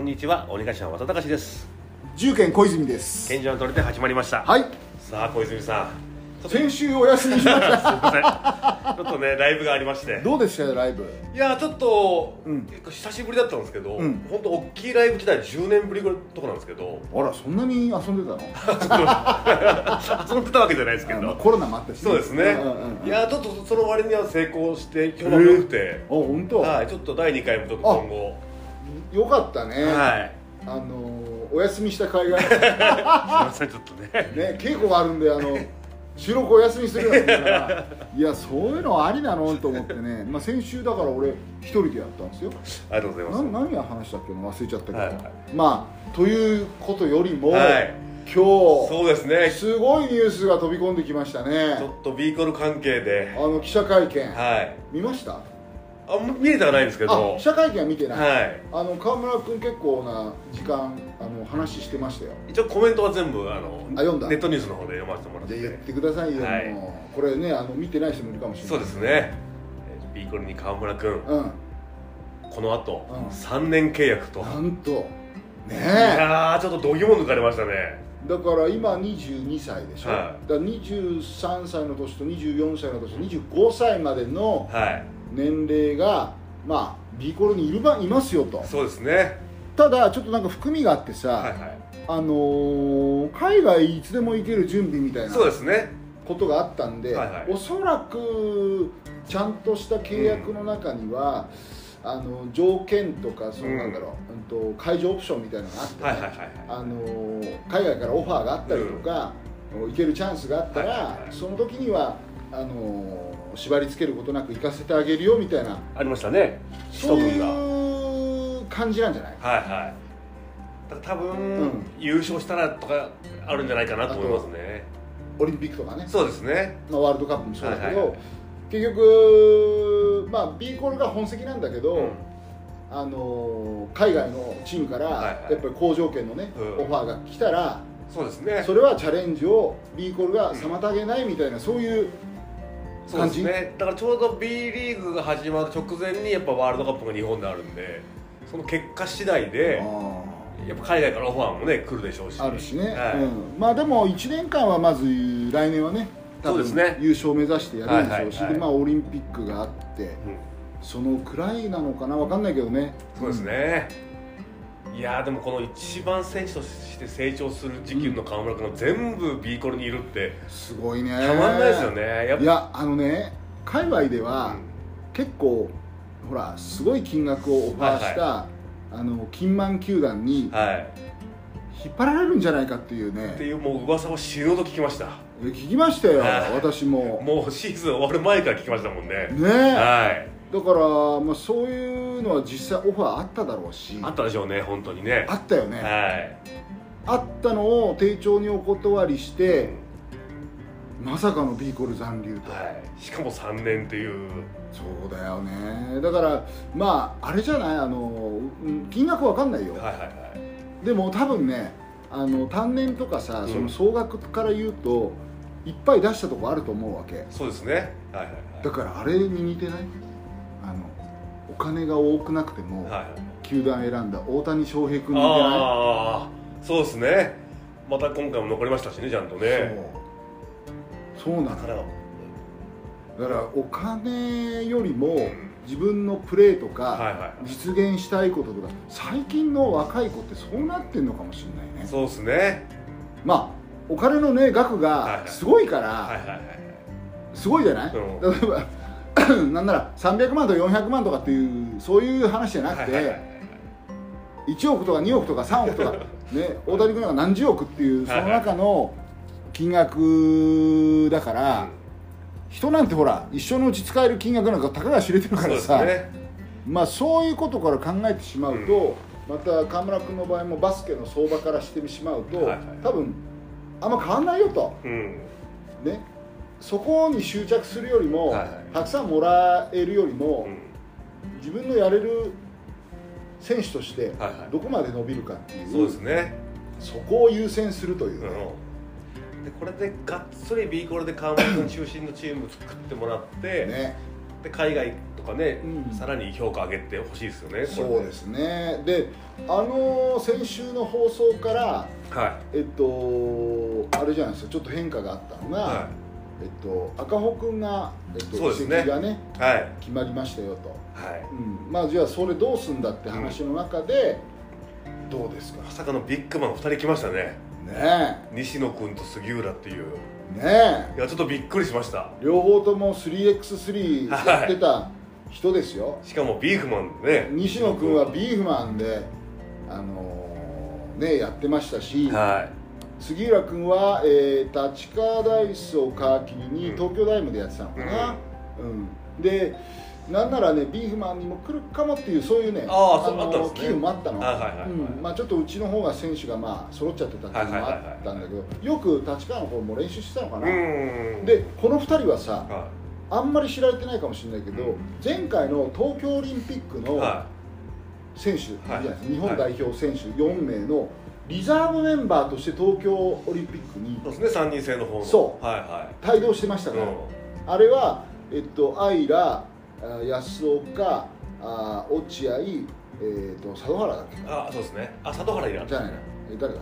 こんにちは鬼頭渡隆です。重県小泉です。賢者の取りで始まりました。はい。さあ小泉さん。先週お休みしました。すいません。ちょっとねライブがありまして。どうでしたよライブ？いやちょっと、うん。久しぶりだったんですけど、うん。本当大きいライブ来たら10年ぶりぐらいとかなんですけど。あらそんなに遊んでたの？遊んでたわけじゃないですけど。あまあコロナもあったしそうですね、んうんうんいやちょっとその割には成功して評判が良くて、あ本当、はいちょっと第2回もちょっと今後よかったね、はい。あのーお休みした甲斐がねすいませんちょっとね。稽古があるんであの収録お休みするなんて言うから。いやそういうのありなのと思ってね、まあ、先週だから俺一人でやったんですよ。ありがとうございます。な何が話したっけ？な忘れちゃったけど、はいはい。まあということよりも、はい。今そうですね。日すごいニュースが飛び込んできましたね。ちょっとビーコル関係で。あの記者会見、はい。見ました？あんま見れてはないんですけあど。記者会見は見てない、はい。あの川村君結構な時間あの話してましたよ。一応コメントは全部あのあ読んだ。ネットニュースの方で読ませてもらって。言ってくださいよ、はい。これねあの見てない人もいるかもしれない。そうですね。えービーコルに川村君。うん。この後、うん。3年契約と。なんと。ねいえやーちょっと度肝抜かれましたね。だから今22歳でしょ、はい。だから23歳の年と24歳の年25歳までのはい年齢がまあ B コロにいるばいますよと。そうですね。ただちょっとなんか含みがあってさ、はいはい。あのー海外いつでも行ける準備みたいなそうですね。ことがあったんで、はいはい。おそらくちゃんとした契約の中には、あの条件とかそうなんだろう、うん、と解除オプションみたいなのがあって、ねはいはいはいはい。あのー海外からオファーがあったりとか、行けるチャンスがあったら、はいはいはい。その時にはあのー縛り付けることなく行かせてあげるよみたいなありましたね。そういう感じなんじゃない？はいはい。だから多分、うん。優勝したらとかあるんじゃないかなと思いますね。オリンピックとかね、そうですね。まあ、ワールドカップもそうだけど、はいはいはい。結局、まあ、B コールが本籍なんだけど、うん。あのー海外のチームからはいはい。やっぱり好条件のね、うん。オファーが来たらそうですね。それはチャレンジを B コールが妨げないみたいな、そういうそうですね。だからちょうど B リーグが始まる直前にやっぱワールドカップが日本であるんでその結果次第であやっぱ海外からオファーもね来るでしょうし。ーあるしね、はい。うん、まあでも1年間はまず来年はね多分ね。優勝を目指してやるでしょうし、はいはいはい。でまあ、オリンピックがあってうん。そのくらいなのかな？分かんないけどね。そうですね、いやーでもこの一番選手として成長する時期の川村君が全部 B コルにいるって。すごいね。たまんないですよね。いやあのね海外では結構ほらすごい金額をオファーした、あの金満球団にはい。引っ張られるんじゃないかっていうね。っていうもう噂は死ぬほど聞きました。え聞きましたよ。はい。私も。もうシーズン終わる前から聞きましたもんね。ねえ。はいだから、まあ、そういうのは実際オファーあっただろうし。あったでしょうね本当にね。あったよね、はい。あったのを丁重にお断りして、まさかの B コール残留と、はい、しかも3年っていう。そうだよね。だからまああれじゃない？あのうん金額わかんないよ、はいはいはい。でも多分ねあの単年とかさ、うん。その総額から言うといっぱい出したとこあると思うわけ。そうですね。はいはいはい。だからあれに似てない？金が多くなくても、はい。はい球団選んだ大谷翔平君に似てない。ああそうですね。また今回も残りましたしねちゃんとね。そう。そうなの。だからだからお金よりも自分のプレーとはいかは実現したいこととか最近の若い子ってそうなってんのかもしれないね。いそうですね。まあお金のね額はいがはい。すごいから、はいはいはい。すごいじゃない、うん。例えば なんなら300万とか400万とかっていうそういう話じゃなくて、はいはいはい1億とか2億とか3億とか ね大谷君なんか何十億っていうその中の金額だから、人なんてほら一生のうち使える金額なんかたかが知れてるからさ、ね。まあそういうことから考えてしまうと、また河村君の場合もバスケの相場からしてしまうと、はいはい。多分あんま変わんないよと。うん。ねそこに執着するよりも、はいはい。たくさんもらえるよりも、うん。自分のやれる選手としてはいはい。どこまで伸びるかっていう、そうですね。そこを優先するというね、うん。でこれでがっつり B コールで川村君中心のチーム作ってもらって、ね。で海外とかね、うん。さらに評価上げてほしいですよねそうですね。であの先週の放送からはえっとあれじゃないですかちょっと変化があったのが、い。はえっと、赤穂君が、えっと、そうですね。移籍がねいはい。決まりましたよと、はい。うん、まあじゃあそれどうすんだって話の中で、どうですか？まさかのビッグマン2人来ましたね。ね西野君と杉浦っていう。え。ねいやちょっとびっくりしました。え両方とも 3x3 やってた人ですよ、しかもビーフマンでね。西野君はビーフマンで、あのーねやってましたし、は杉浦君は、えー立川ダイスを皮切りにうん。東京ダイムでやってたのかな、うん。でなんならねビーフマンにも来るかもっていうそういうねああの機運もあったの、ちょっとうちの方が選手がまあ揃っちゃってたっていうのもあったんだけどよく立川の方も練習してたのかうな、ん。でこの2人はさはあんまり知られてないかもしれないけど、うん。前回の東京オリンピックのい。は選手、い。るじゃない日本はい代表選手4名のリザーブメンバーとして東京オリンピックにいそうですね3人制の方の。そう。はいは帯同してましたい、から、うん。あれは、えっと、アイラ、あ安岡、あ落合、えー、と佐渡原だっけ？あそうですね。あ佐渡原いらっじゃないな、え誰だ？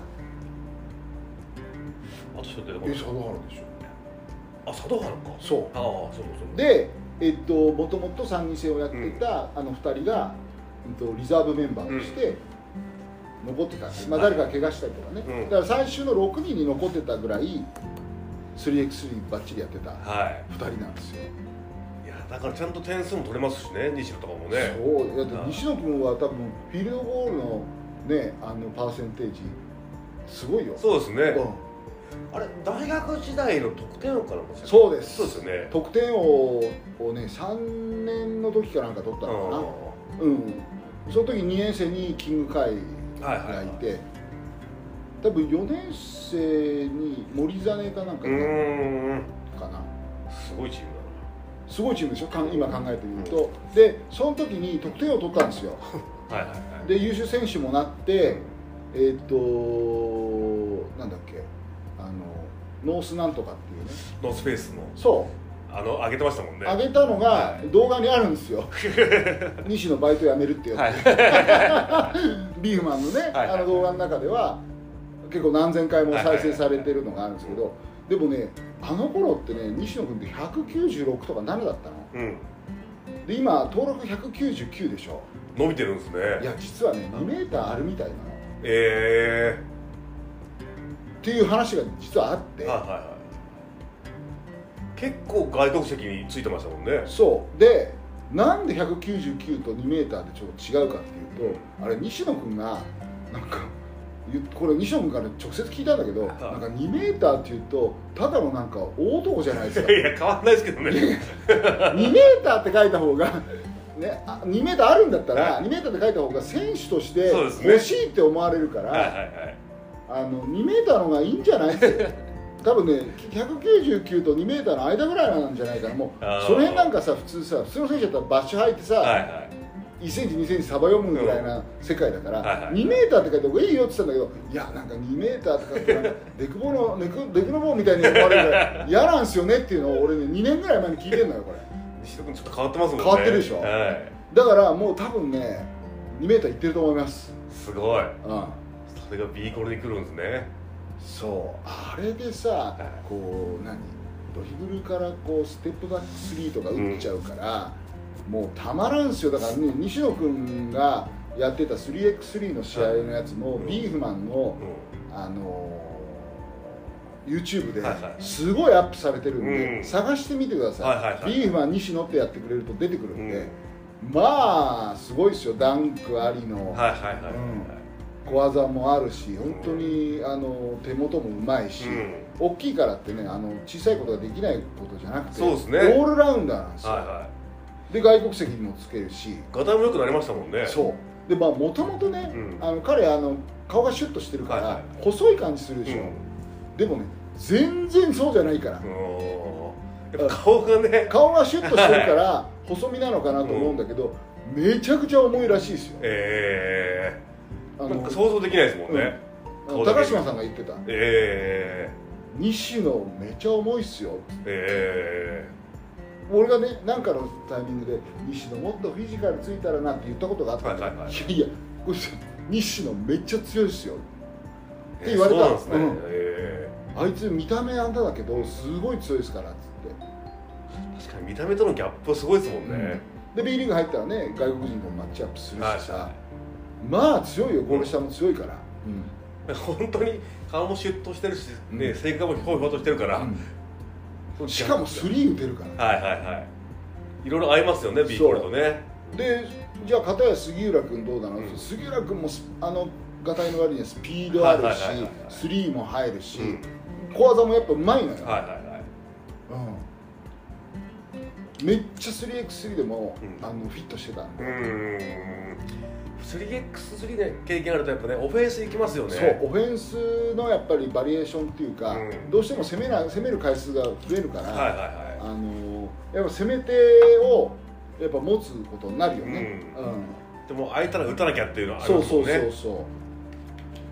あと一人出てこえない。佐渡原でしょ。あ佐渡原か。そああそうそうう。で、えっと、もともと参議院選をやってた、あの2人が、えっと、リザーブメンバーとして残ってたんです、まあ、はい誰か怪我したりとかね、うん。だから最終の6人に残ってたぐらい 3x3 ばっちりやってたはい。2人なんですよ。いやだからちゃんと点数も取れますしね西野とかもね。そう。だってはい西野君は多分フィールドゴールのねあのパーセンテージすごいよ。そうですね、うん。あれ大学時代の得点王からもそうです。そうですよね。得点王をね3年の時かなんか取ったのかな。うん。その時2年生にキングカイはいはいがい。て多分4年生に森実かなんかかな。すごいチームすごいチームでしょ今考えてみると。でその時に得点王を取ったんですよ。だ なはいはいはい。で優秀選手もなってえーっ、となんだっけ。あのノースなんとかっていうね。ノースペースの。そあの上げてましたもんうね。上げたのがはい動画にあるんですよ。西のバイト辞めるってやつ、はい。ビーフマンのね、はい。あの動画の中では結構何千回も再生されてるのがあるんですけどでもねあの頃ってね西野君って196とか7だったの。うん。で今登録199でしょ。伸びてるんですね。いや実はね2メーターあるみたいなの。っえていう話が実はあってえはいはいはい結構外国籍についてましたもんね。そう。でなんで199と2メーターでちょっと違うかっていうとあれ西野君がなんかこれ西野君から直接聞いたんだけど、い。なんか2メーターっていうとただのなんか大男じゃないですか。いや変わんないですけどね。2メーターって書いた方が、ね、あ2メーターあるんだったら、はい。2メーターって書いた方が選手として欲しいって思われるから、はいはいはい。あの2メーターの方がいいんじゃない？って多分ね199と2メーターの間ぐらいなんじゃないかな。もうその辺なんかさ普通さ普通の選手だったらバッシュ履いてさ、はいはい。1センチ2センチサバ読むぐらいな世界だから、はいはい。2メーターって書いた方がいいよって言ってたんだけどいやなんか2メーターって書いてなんかデクボのデクデクの棒みたいに思われるから 嫌なんすよねっていうのを俺ね2年ぐらい前に聞いてんのよこれ。西野君ちょっと変わってますもんね。変わってるでしょ。はい。だからもう多分ね2メーターいってると思います。すごい。うん。それが B コルに来るんですねそうあれでさ、い。こう何？ドリブルからこうステップバック3とか打っちゃうから、もうたまらんすよ。だからね西野君がやってた 3x3 の試合のやつも、うん。ビーフマンのうあのー YouTube ではいはい。すごいアップされてるんで、うん。探してみてください,、はいはいはい。ビーフマン西野ってやってくれると出てくるんで、うん。まあすごいですよ。ダンクありの、んはいはいはい。はい小技もあるし本当にあの手元もうまいし、うん。大きいからってねあの小さいことができないことじゃなくてそうですね。オールラウンダーなんですよ、はいはで外国籍もつけるし。いガタイも良くなりましたもんね。そう。でまあもともとね、うん。あの彼あの顔がシュッとしてるから、はいはい。細い感じするでしょ、でもね全然そうじゃないから、顔がね。顔がシュッとしてるから細身なのかなと思うんだけど、めちゃくちゃ重いらしいですよ。えあえなんか想像できないですもんね。あの顔だけ高島さんが言ってた。え西野めちゃ重いっすよええ。俺がね何かのタイミングで「西野もっとフィジカルついたらな」って言ったことがあったんだはいはいはい。いやいやこれ西野めっちゃ強いですよって。言われたそうなんですね、うん。えあいつ見た目あんただけどすごい強いですからっつって。ー確かに見た目とのギャップはすごいですもんね、で B リーグ入ったらね外国人ともマッチアップするしさ、はいはまあ強いよゴール下も強いから、本当に顔もシュッとしてるし、ねうん。性格もひょうひょうとしてるから、うん。しかもスリー打てるから。はいはいはい。いろいろ合いますよね B コールとね。でじゃあ片や杉浦君どうなの、うん。杉浦君もスあのがたいの割にはスピードあるしスリーも入るし、うん小技もやっぱうまいのよ、はいはいはい。うん、めっちゃ 3x3 でも、うん。あのフィットしてたんで、うーん 3x3 で経験あるとやっぱね。オフェンスいきますよね。そうオフェンスのやっぱりバリエーションっていうか、うん。どうしても攻めな攻める回数が増えるから、はいはいはあのやっぱ攻め手をやっぱ持つことになるよね、うん。うん。いでも空いたら打たなきゃっていうのはありそうそうますもんね。そうそ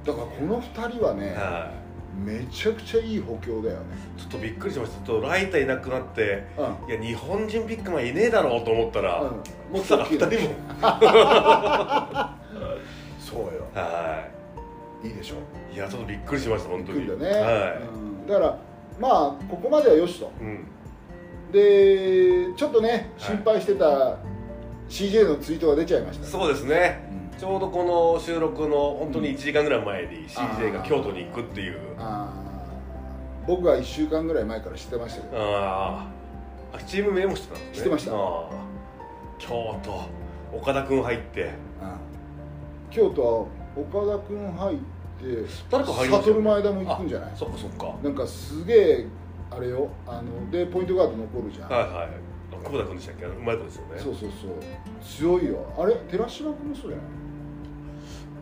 うだからこの2人はね、はめちゃくちゃいい補強だよね。いちょっとびっくりしました。ちょっとライターいなくなってうん。いや日本人ビッグマンいねえだろうと思ったら、うん。もっと2人も。そうよ。はい。いでしょ。いいやちょっとびっくりしました本当に。びっくりだね、はうん、だからまあここまではよしと。でちょっとねい心配してた CJ のツイートが出ちゃいました、そうですね。うんちょうどこの収録の本当に1時間ぐらい前に CJ が京都に行くっていう。あー。僕は1週間ぐらい前から知ってましたけど。あー。あチーム名も知ってたんですね。知ってました。京都。岡田君入って。うん京都は岡田君入って誰か入りましたよ悟前田も行くんじゃない？あそっかそっか。なんかすげえあれよ。あのでポイントガード残るじゃん、はいはい。あ久保田君でしたっけ？うまい子ですよね。そうそうそう。強いよ。あれ？寺島君もそうじゃない？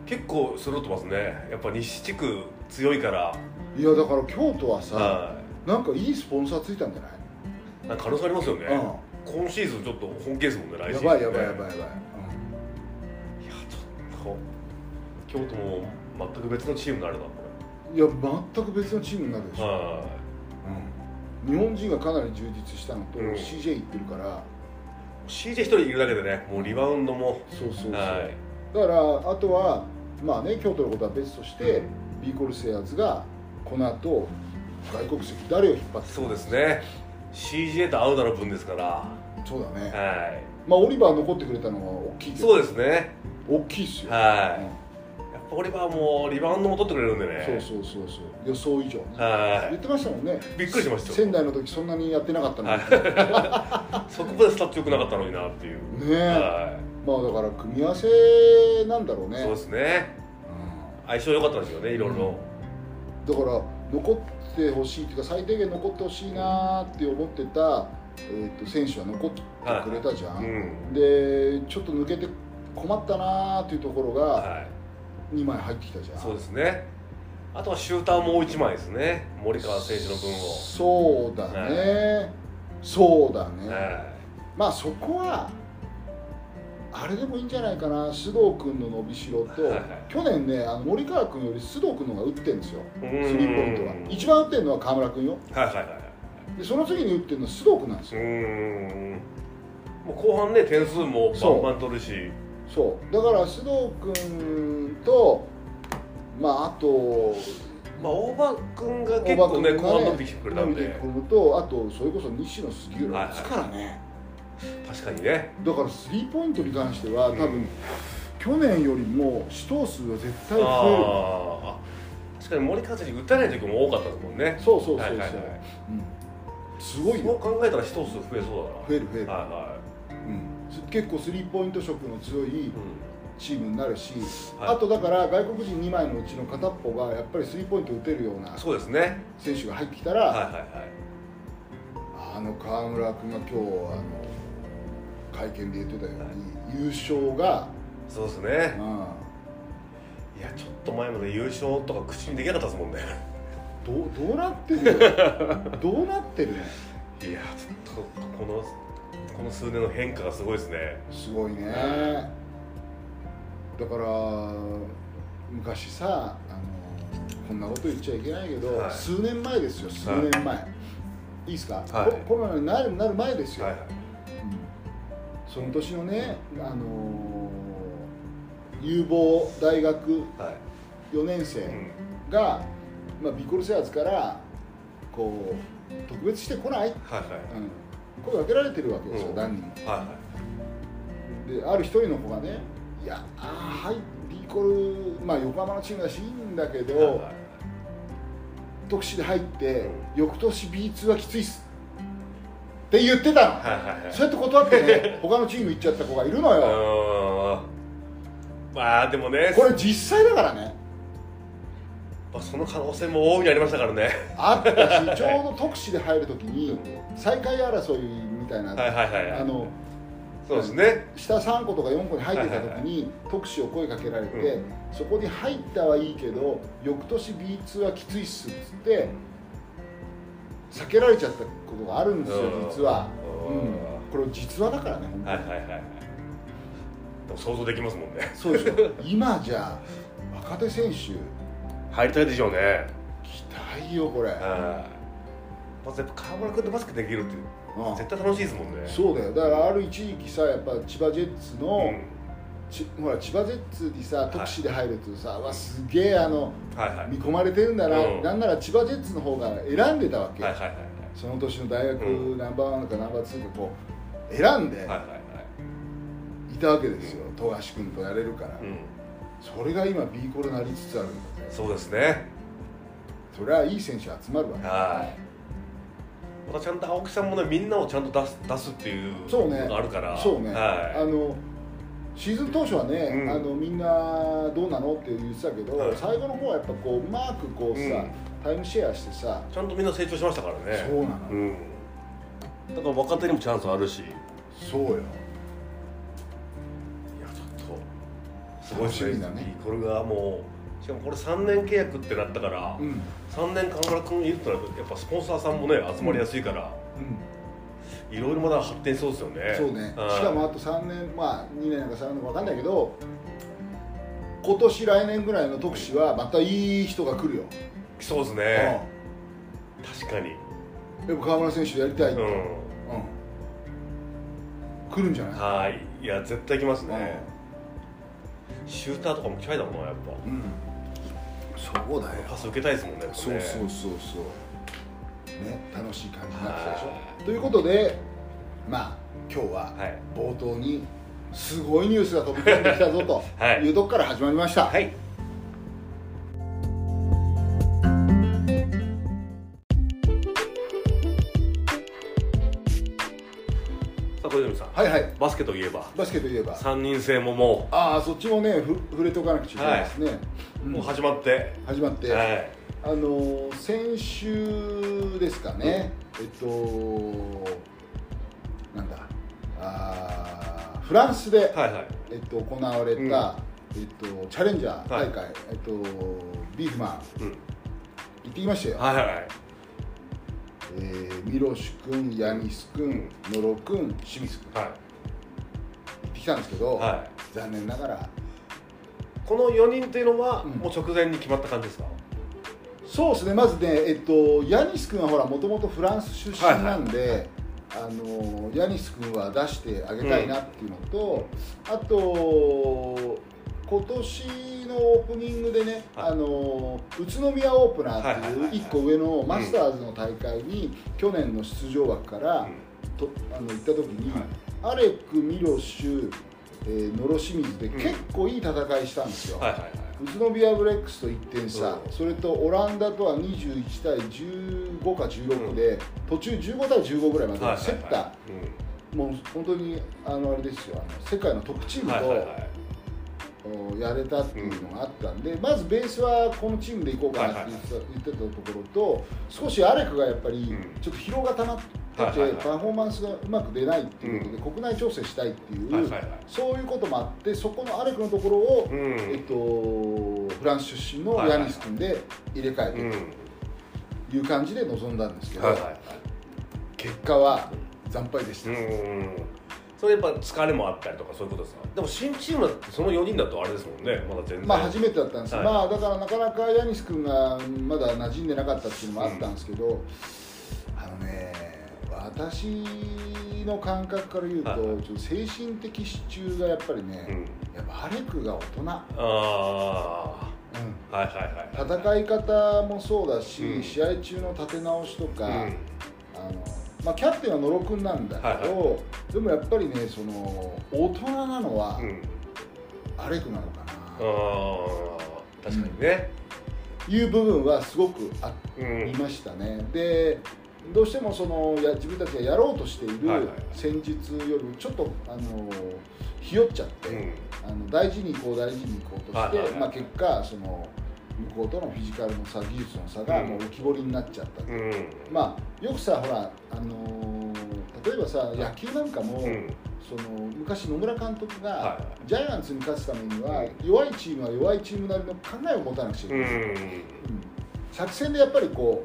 結構揃ってますね。やっぱ西地区強いから。いやだから京都はさはなんかいいスポンサーついたんじゃない？いなんか可能性ありますよね、う今シーズンちょっと本気ですもんね来シーズンやばいやばいやばいやばい、いやちょっと京都も全く別のチームになるなこうんいや全く別のチームになるでしょ、れはうん。日本人がかなり充実したのと、うん。CJ 行ってるから。い CJ 一人いるだけでねもうリバウンドも。そうそうそう、はい。だからあとはまあね京都のことは別として、ビーコルセアーズがこの後外国籍誰を引っ張ってそうですね。CJ と会うなら分ですから。そうだね、はまあオリバー残ってくれたのは大きいいけど。そうですね。大きいっすよ、はい。やっぱオリバーもリバウンドも取ってくれるんでね。そうそうそうそう。予想以上ね。は言ってましたもんね。いびっくりしましたよ。仙台の時そんなにやってなかったのに、はい。そこまでスタッツ良くなかったのになっていう。ねえ。はまあだから組み合わせなんだろうね。いそうですね。相性良かったですよねいろいろ。だから残ってほしいっていうか最低限残ってほしいなって思ってた、えー、と選手は残ってくれたじゃん、うん。でちょっと抜けて困ったなっていうところがはい。2枚入ってきたじゃん、そうですね。あとはシューターもう1枚ですね。森川選手の分を。そうだね、そうだね、はまあそこはあれでもいいんじゃないかな須藤君の伸びしろと、はいはい。去年ねあの森川君より須藤君の方が打ってるんですよいスリーポイントは。一番打ってるのは河村君よ。はいはいはいはい。でその次に打ってるのは須藤君なんですうよもう後半ね点数もバンバン取るし。そう。だから須藤君とまああとまあ大場君が結構ね後半伸びてきてくれたんで。伸びてくるとあとそれこそ西野杉浦はいはいですからね、確かにね。だからスリーポイントに関しては多分、うん去年よりも試投数は絶対増える。ああ確かに森川選手打たない時も多かったですもんね。そうそうそうそう、はいはいはい。うん、すごいそうよ考えたら一つ増えそうだな。増える増える、はいはうん、結構スリーポイント色の強いい、うん。チームになるし、はい。あとだから外国人2枚のうちの片っぽがやっぱりスリーポイント打てるようなそうですね。選手が入ってきたら、はいはいはい。あの川村君が今日あの会見で言ってたように、優勝が、そうですね。うん、いやちょっと前まで優勝とか口にできなかったですもんね。どうどうなってるよ？どうなってるのいやちょっとこのこの数年の変化がすごいですね。すごいね。だから昔さあのこんなこと言っちゃいけないけど、はい。数年前ですよ数年前、い。いですか、はい。ココロナになるなる前ですよ、はいはい。うんその年のね、あのー有望大学はい。4年生うん。が、まあ、ビコルセアーズからこう特別してこない、はいはい。うん、声かけられてるわけですよ、うん。何人も。はいはい。である一人の子がね「いやあーはいビコル、まあ、横浜のチームだしいいんだけど、はいはい特殊で入って、う翌年 B2 はきついっす」って言ってたの、はいはいはい。そうやって断ってね 他のチーム行っちゃった子がいるのよ、まあでもねこれ実際だからね。まあその可能性も大いにありましたからね。あったしちょうど特殊で入るときに最下位争いみたいな、はいはいはいはい。あのそうですね。下3個とか4個に入ってた時に特殊を声かけられて、うん。そこに入ったはいいけど翌年 B2 はきついっすっつって避けられちゃったことがあるんですようん。実は、うん。うん、これ実話だからねはいはいはいはい。でも想像できますもんね。そうでしょ今じゃあ若手選手入りたいでしょうね。期待よこれ、はいまずやっぱ河村君とバスケできるってうん。絶対楽しいですもんね。そうだよ。だからある一時期さやっぱ千葉ジェッツの、うんちほら千葉ジェッツにさ特使で入るとさ、わすげえあのはいはい。見込まれてるんだな、うん。なんなら千葉ジェッツの方が選んでたわけ、はいはいはいその年の大学うん。ナンバーワンかナンバーツーかこう選んではいはいはい。いたわけですよ。富樫君とやれるから、うん。それが今 B コロなりつつあるんだ。ねそうですね。それはいい選手集まるわけ。はい。またちゃんと青木さんもねみんなをちゃんと出す出すっていうそうねのがあるから。そうね、はい。あのシーズン当初はね、うん。あのみんなどうなのって言ってたけど、はい。最後の方はやっぱこううまくこうさ、うん。タイムシェアしてさ、ちゃんとみんな成長しましたからね。そうなの、うん。だから若手にもチャンスあるし。いそうよ。やちょっとすごいですね。これがもうしかもこれ3年契約ってなったから、うん。3年河村君いるとなるとやっぱスポンサーさんもね集まりやすいから、いろいろまだ発展しそうですよね。そうね。はい。しかもあと3年まあ2年なんか3年か分かんないけど今年来年ぐらいの特使はまたいい人が来るよ、そうですね、確かに。うん、やっぱ川村選手やりたい。って、ううん。ん来るんじゃない？はい。いや絶対来ますね、シューターとかも期待だもんなやっぱ。うん。そうだよ。パス受けたいですもんねね。そうそうそうそうね楽しい感じになってたでしはょということでまあ今日ははい。冒頭にすごいニュースが飛び込んできたぞと はい。いうとこから始まりました、はい。さあ小泉さん。はいはい。バスケといえば。バスケといえば。3人制ももああそっちもねふ触れておかなくちゃいけないですね、う,、うん。もう始まって、始まって、はいあのー先週ですかね、えっとなんだ。あーフランスで、はいはい。えっと、行われた、うん。えっと、チャレンジャー大会、はえっと、ビーフマン。うん。行ってきましたよ、はいはいはい。えーミロシ君ヤニス君ノロ君清水君。はい。行ってきたんですけど、はい。残念ながら。この4人っていうのはうん。もう直前に決まった感じですか、そうですねまずね、えっと、ヤニス君はほらもともとフランス出身なんで、あのヤニス君は出してあげたいなっていうのと、あと今年のオープニングでね、はい。あの宇都宮オープナーってはいはいはいはい。いう1個上のマスターズの大会に去年の出場枠から、とあの行った時に、アレック、ミロシュ、えー、ノロ清水でうん。結構いい戦いしたんですよ。はいはいはい宇都宮ブレックスと1点差、うん。それとオランダとは21対15か16で、途中15対15ぐらいまで競った、もう本当にあのあれですよ。あの世界のトップチーうんムとおやれたっていうのがあったんで、まずベースはこのチームでいこうかなって言ってた,、言ってたところと少しアレクがやっぱりうん。ちょっと疲労が溜まってパフォーマンスがうまく出ないっていうことで、国内調整したいっていう、はいはいはい。そういうこともあってそこのアレクのところを、うん。えっと、フランス出身のヤニス君で入れ替えてうん。という感じで臨んだんですけど、はいはいはい。結果は惨敗でした、うんそれやっぱ疲れもあったりとかそういうことですか？でも新チームだってその4人だとあれですもんね。まだ全然。まあ初めてだったんです。よ、はい。まあだからなかなかヤニス君がまだ馴染んでなかったっていうのもあったんですけど、あのね私の感覚から言うと、はいはい。ちょっと精神的支柱がやっぱりうん。ね、やっぱアレクが大人、ああはいはいはい。戦い方もそうだし、うん。試合中の立て直しとか、うん。あのまあ、キャプテンは野呂君なんだけど、はいはでもやっぱりねその大人なのはうん。アレクなのかあな、あ確かにね。いう部分はすごくあうん。りましたね。でどうしてもそのや自分たちがやろうとしている戦術よりもちょっとあのひよっちゃって、うん。あの大事に行こう大事に行こうとして、まあ、結果その向こうとのフィジカルの差技術の差がうん。もう浮き彫りになっちゃったと、うん。まあよくさほら、あのー例えばさ野球なんかも、うん。その昔野村監督が、ジャイアンツに勝つためには、うん弱いチームは弱いチームなりの考えを持たなくちゃいけない、うん。うん。作戦でやっぱりこ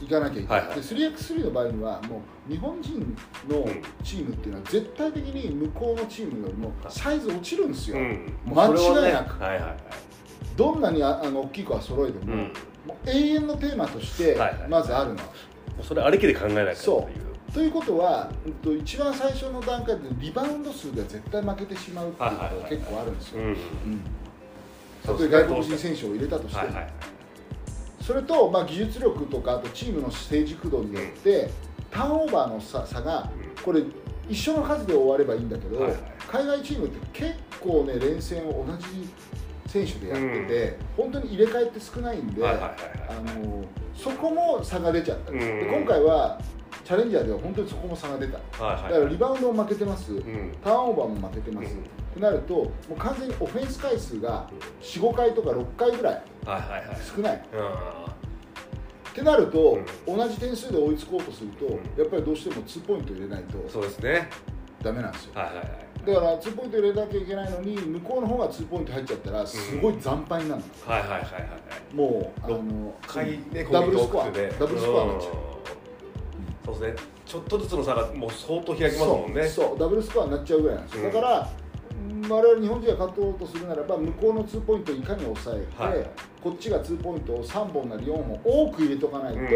ういかなきゃいけない、はいはい。で 3x3 の場合にはもう日本人のうん。チームっていうのは絶対的に向こうのチームよりもサイズ落ちるんですよ、うん。間違いなく。ねはいはいはいどんなにああの大きい子は揃えても,、うん。もう永遠のテーマとしてはいはい。まずあるの、もうそれありきで考えないからっていう。ということは、うんと、一番最初の段階でリバウンド数では絶対負けてしまうっていうことが結構あるんですよ、うん。うん。そうですね。たとえ外国人選手を入れたとしても、はいはいそれと、まあ、技術力とかあとチームの成熟度によって、ターンオーバーの差差がうん。これ一緒の数で終わればいいんだけど、はいはい。海外チームって結構ね連戦を同じ選手でやってて、本当に入れ替えって少ないんで、そこも差が出ちゃった。んです、うん。で今回はチャレンジャーでは本当にそこも差が出た、はいはい。だからリバウンドも負けてます、うん。ターンオーバーも負けてます、うん。ってなるともう完全にオフェンス回数が45回とか6回ぐらい少ない。あってなると、同じ点数で追いつこうとすると、ん。やっぱりどうしても2ポイント入れないとーそうですね。ダメなんですよ。はいはいはいだから2ポイント入れなきゃいけないのに向こうの方が2ポイント入っちゃったらすごい惨敗になるの、はいはいはいはいもうあの回ねダブルスコア。ダブルスコアになっちゃううん。そうですね。ちょっとずつの差がもう相当開きますもんね。そうダブルスコアになっちゃうぐらいなんですよ、うん。だからうん我々日本人が勝とうとするならば向こうの2ポイントをいかに抑えて、はい。こっちが2ポイントを3本なり4本多く入れとかないと、うん。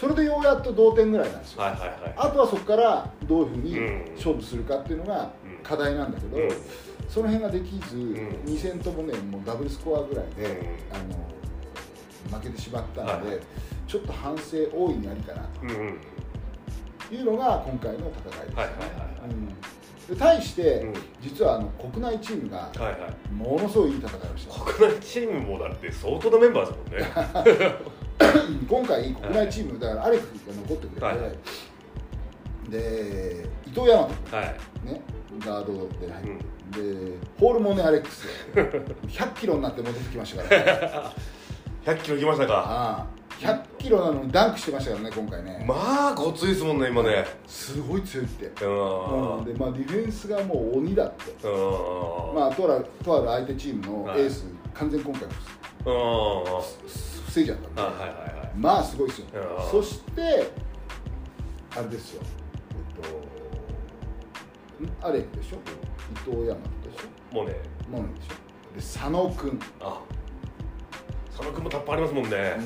それでようやっと同点ぐらいなんですよ、はいはいはいあとはそこからどういうふうにうん。勝負するかっていうのがうん課題なんだけど、うん。その辺ができず、ん。2戦ともねもうダブルスコアぐらいで、うん。あの負けてしまったので、はい。ちょっと反省大いにありかなと。いうのが今回の戦いですね。で対して、うん。実はあの国内チームがものすごいいい戦いをしてます国内チームもだって相当なメンバーですもんね。今回国内チームだからアレクが残ってくれて、はいはい。で伊藤大和はい。ね。ガードで入うん。でホールモネアレックス100キロになって戻ってきましたから。ね100キロいきましたか。ああ。100キロなのにダンクしてましたからね今回ね、まあごついですもんね今ね。すごい強いって、うん。うん。でまあ、ディフェンスがもう鬼だって、うん。まあ、とあるとある相手チームのエース、完全今回防いじゃったんで、いはいはいはい。まあすごいですよ。うん。そしてあれですよアレクでしょ？伊藤大和でしもうねょモネでしょ？で佐野君、あ佐野君もタッパありますもんね。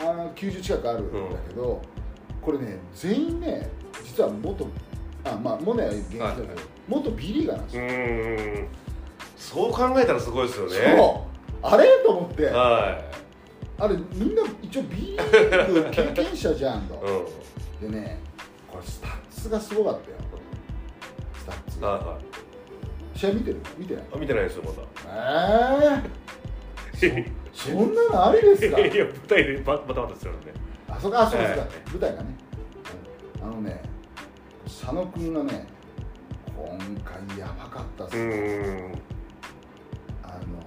あの90近くあるんだけど、これね全員ね実は元あまあモネは現役だけど、はい。元 B リーガーなんですうよ、そう考えたらすごいですよね。そう。あれ？と思って。はあれみんな一応 B リーグ経験者じゃんと。い、うん。でねこれスタッツがすごかったよスタッツ。はいはい。試合見てる？見てない。あ見てないですよまええ そそんなのありですか？だ いや舞台でババタバタしてるんであそこあそうですか、はい。舞台がね。うんあのね佐野君がね今回やばかったっす。あの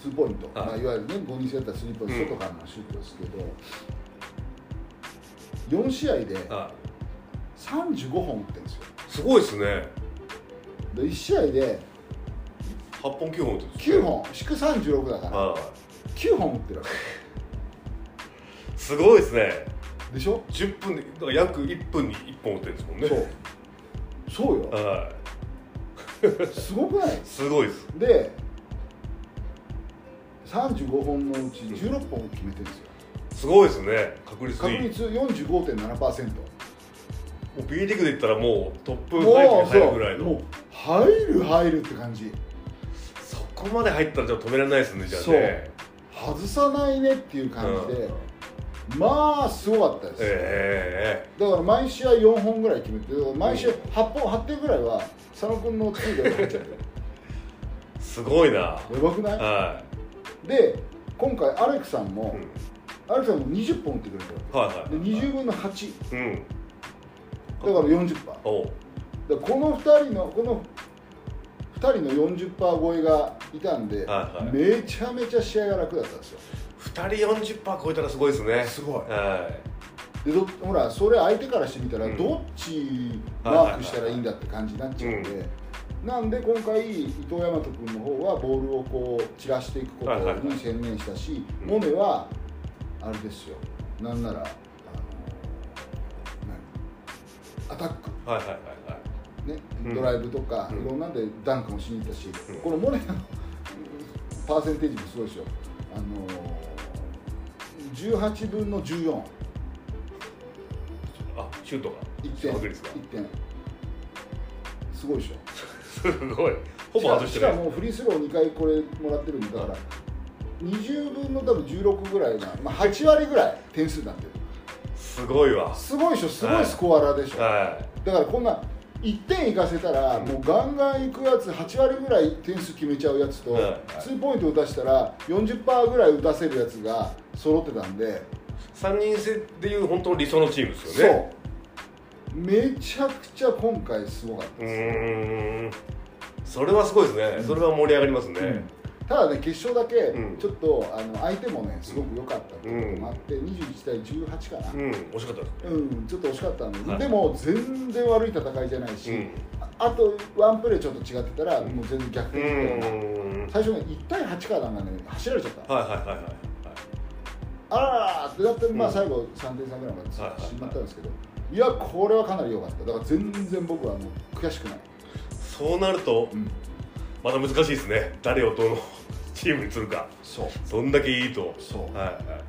ツーポイント、はい。まあ、いわゆるね5人制だったらスリーポイント、うん。外からのシュートですけど4試合であ35本打ってるんですよ。すごいですね。で1試合で8本9本打ってるんです9本。祝36だから。は9本打ってるわい すごいですね。けでしょ？10分でだから約1分に1本打ってるんですもんね。そう。そうよ。はすごくない？い すごいです。で35本のうち16本決めてるんですよ。すごいですね。確率いい。確率45.7%もう B リーグで言ったらもうトップ5もにう入るぐらいの。入る入るって感じ。そこまで入ったらじゃあ止められないですねじゃあね。外さないねっていう感じで、まあすごかったです、えだから毎試合4本ぐらい決めて毎試合8本8点ぐらいは佐野君のツーで入っちゃって。えすごいな。やばくない？はで今回アレクさんい、もう、ん、アレクさんも20本打ってくれたよはいはいで20分の8うんだから40%だかおこの2人のこの2人の40%超えがいたんで、はいはい。めちゃめちゃ試合が楽だったんですよ。2人40%超えたらすごいですね。すごい。はでどほらそれ相手からしてみたらうん。どっちマークしたらいいんだって感じになっちゃうんで、なんで今回伊藤大和君の方はボールをこう散らしていくことはいはいはいに専念したし、うんモメはあれですよ。なんならアタック。いはいはいはい。ね、うん。ドライブとか、うん。いろんなんでダンクもしに行ったし、うん。このモネのパーセンテージもすごいですよ。あの18分の14あシュートが？1点。確率が1点。すごいでしょ。すごい。ほぼ外してない。しかもフリースロー2回これもらってるんだから、20分の多分16ぐらいが、まあ、8割ぐらい点数になってるすごいわ。すごいでしょ。すごいスコアラーでしょ、はだからこんな1点いかせたら、うん。もうガンガンいくやつ8割ぐらい点数決めちゃうやつと、はい。はいツーポイント打たしたら40%ぐらい打たせるやつが揃ってたんで、い3人制でいう本当の理想のチームですよね。そう。めちゃくちゃ今回すごかったうです、それはすごいですね、うん。それは盛り上がりますね、うんただね決勝だけうん。ちょっと、あの相手もねすごく良かったっていうこともあって、21対18かな、うん。惜しかったですうん、ちょっと惜しかったんで、はい。でも全然悪い戦いじゃないし、うん。ああとワンプレーちょっと違ってたら、うん。もう全然逆う転みたいな、ーん。最初ね1対8かなんかね走られちゃった、はいはいはいはいあらってだってまあうん最後3点差ぐらいまでしまったんですけど、いやこれはかなり良かった。だから全然僕はもう悔しくない、そうなるとうん、また難しいですね。誰をどのチームにするか。そう。そんだけいいと。そう。はいは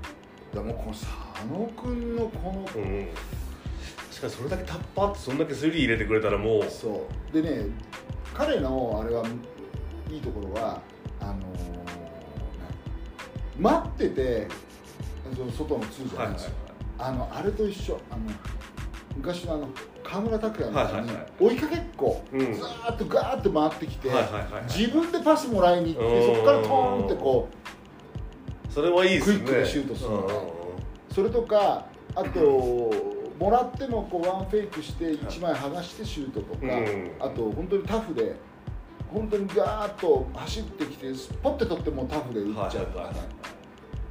でもこの佐野君のこのいうん。確かにそれだけタッパーってそんだけスリー入れてくれたらもう。そう。でね彼のあれはいいところはあのー待っててその外の通じゃないんですよ、あのあれと一緒。あの昔のあの河村拓哉みたいに追いかけっこ、うん。ずーっとガーッと回ってきて、自分でパスもらいに行ってうん。そこからトーンってこそれはいいですね。クイックでシュートするの。ねそれとかあともらってもこうワンフェイクして1枚剥がしてシュートとか、うん。あと本当にタフで本当にガーッと走ってきてポッて取ってもタフで打っちゃうとかね、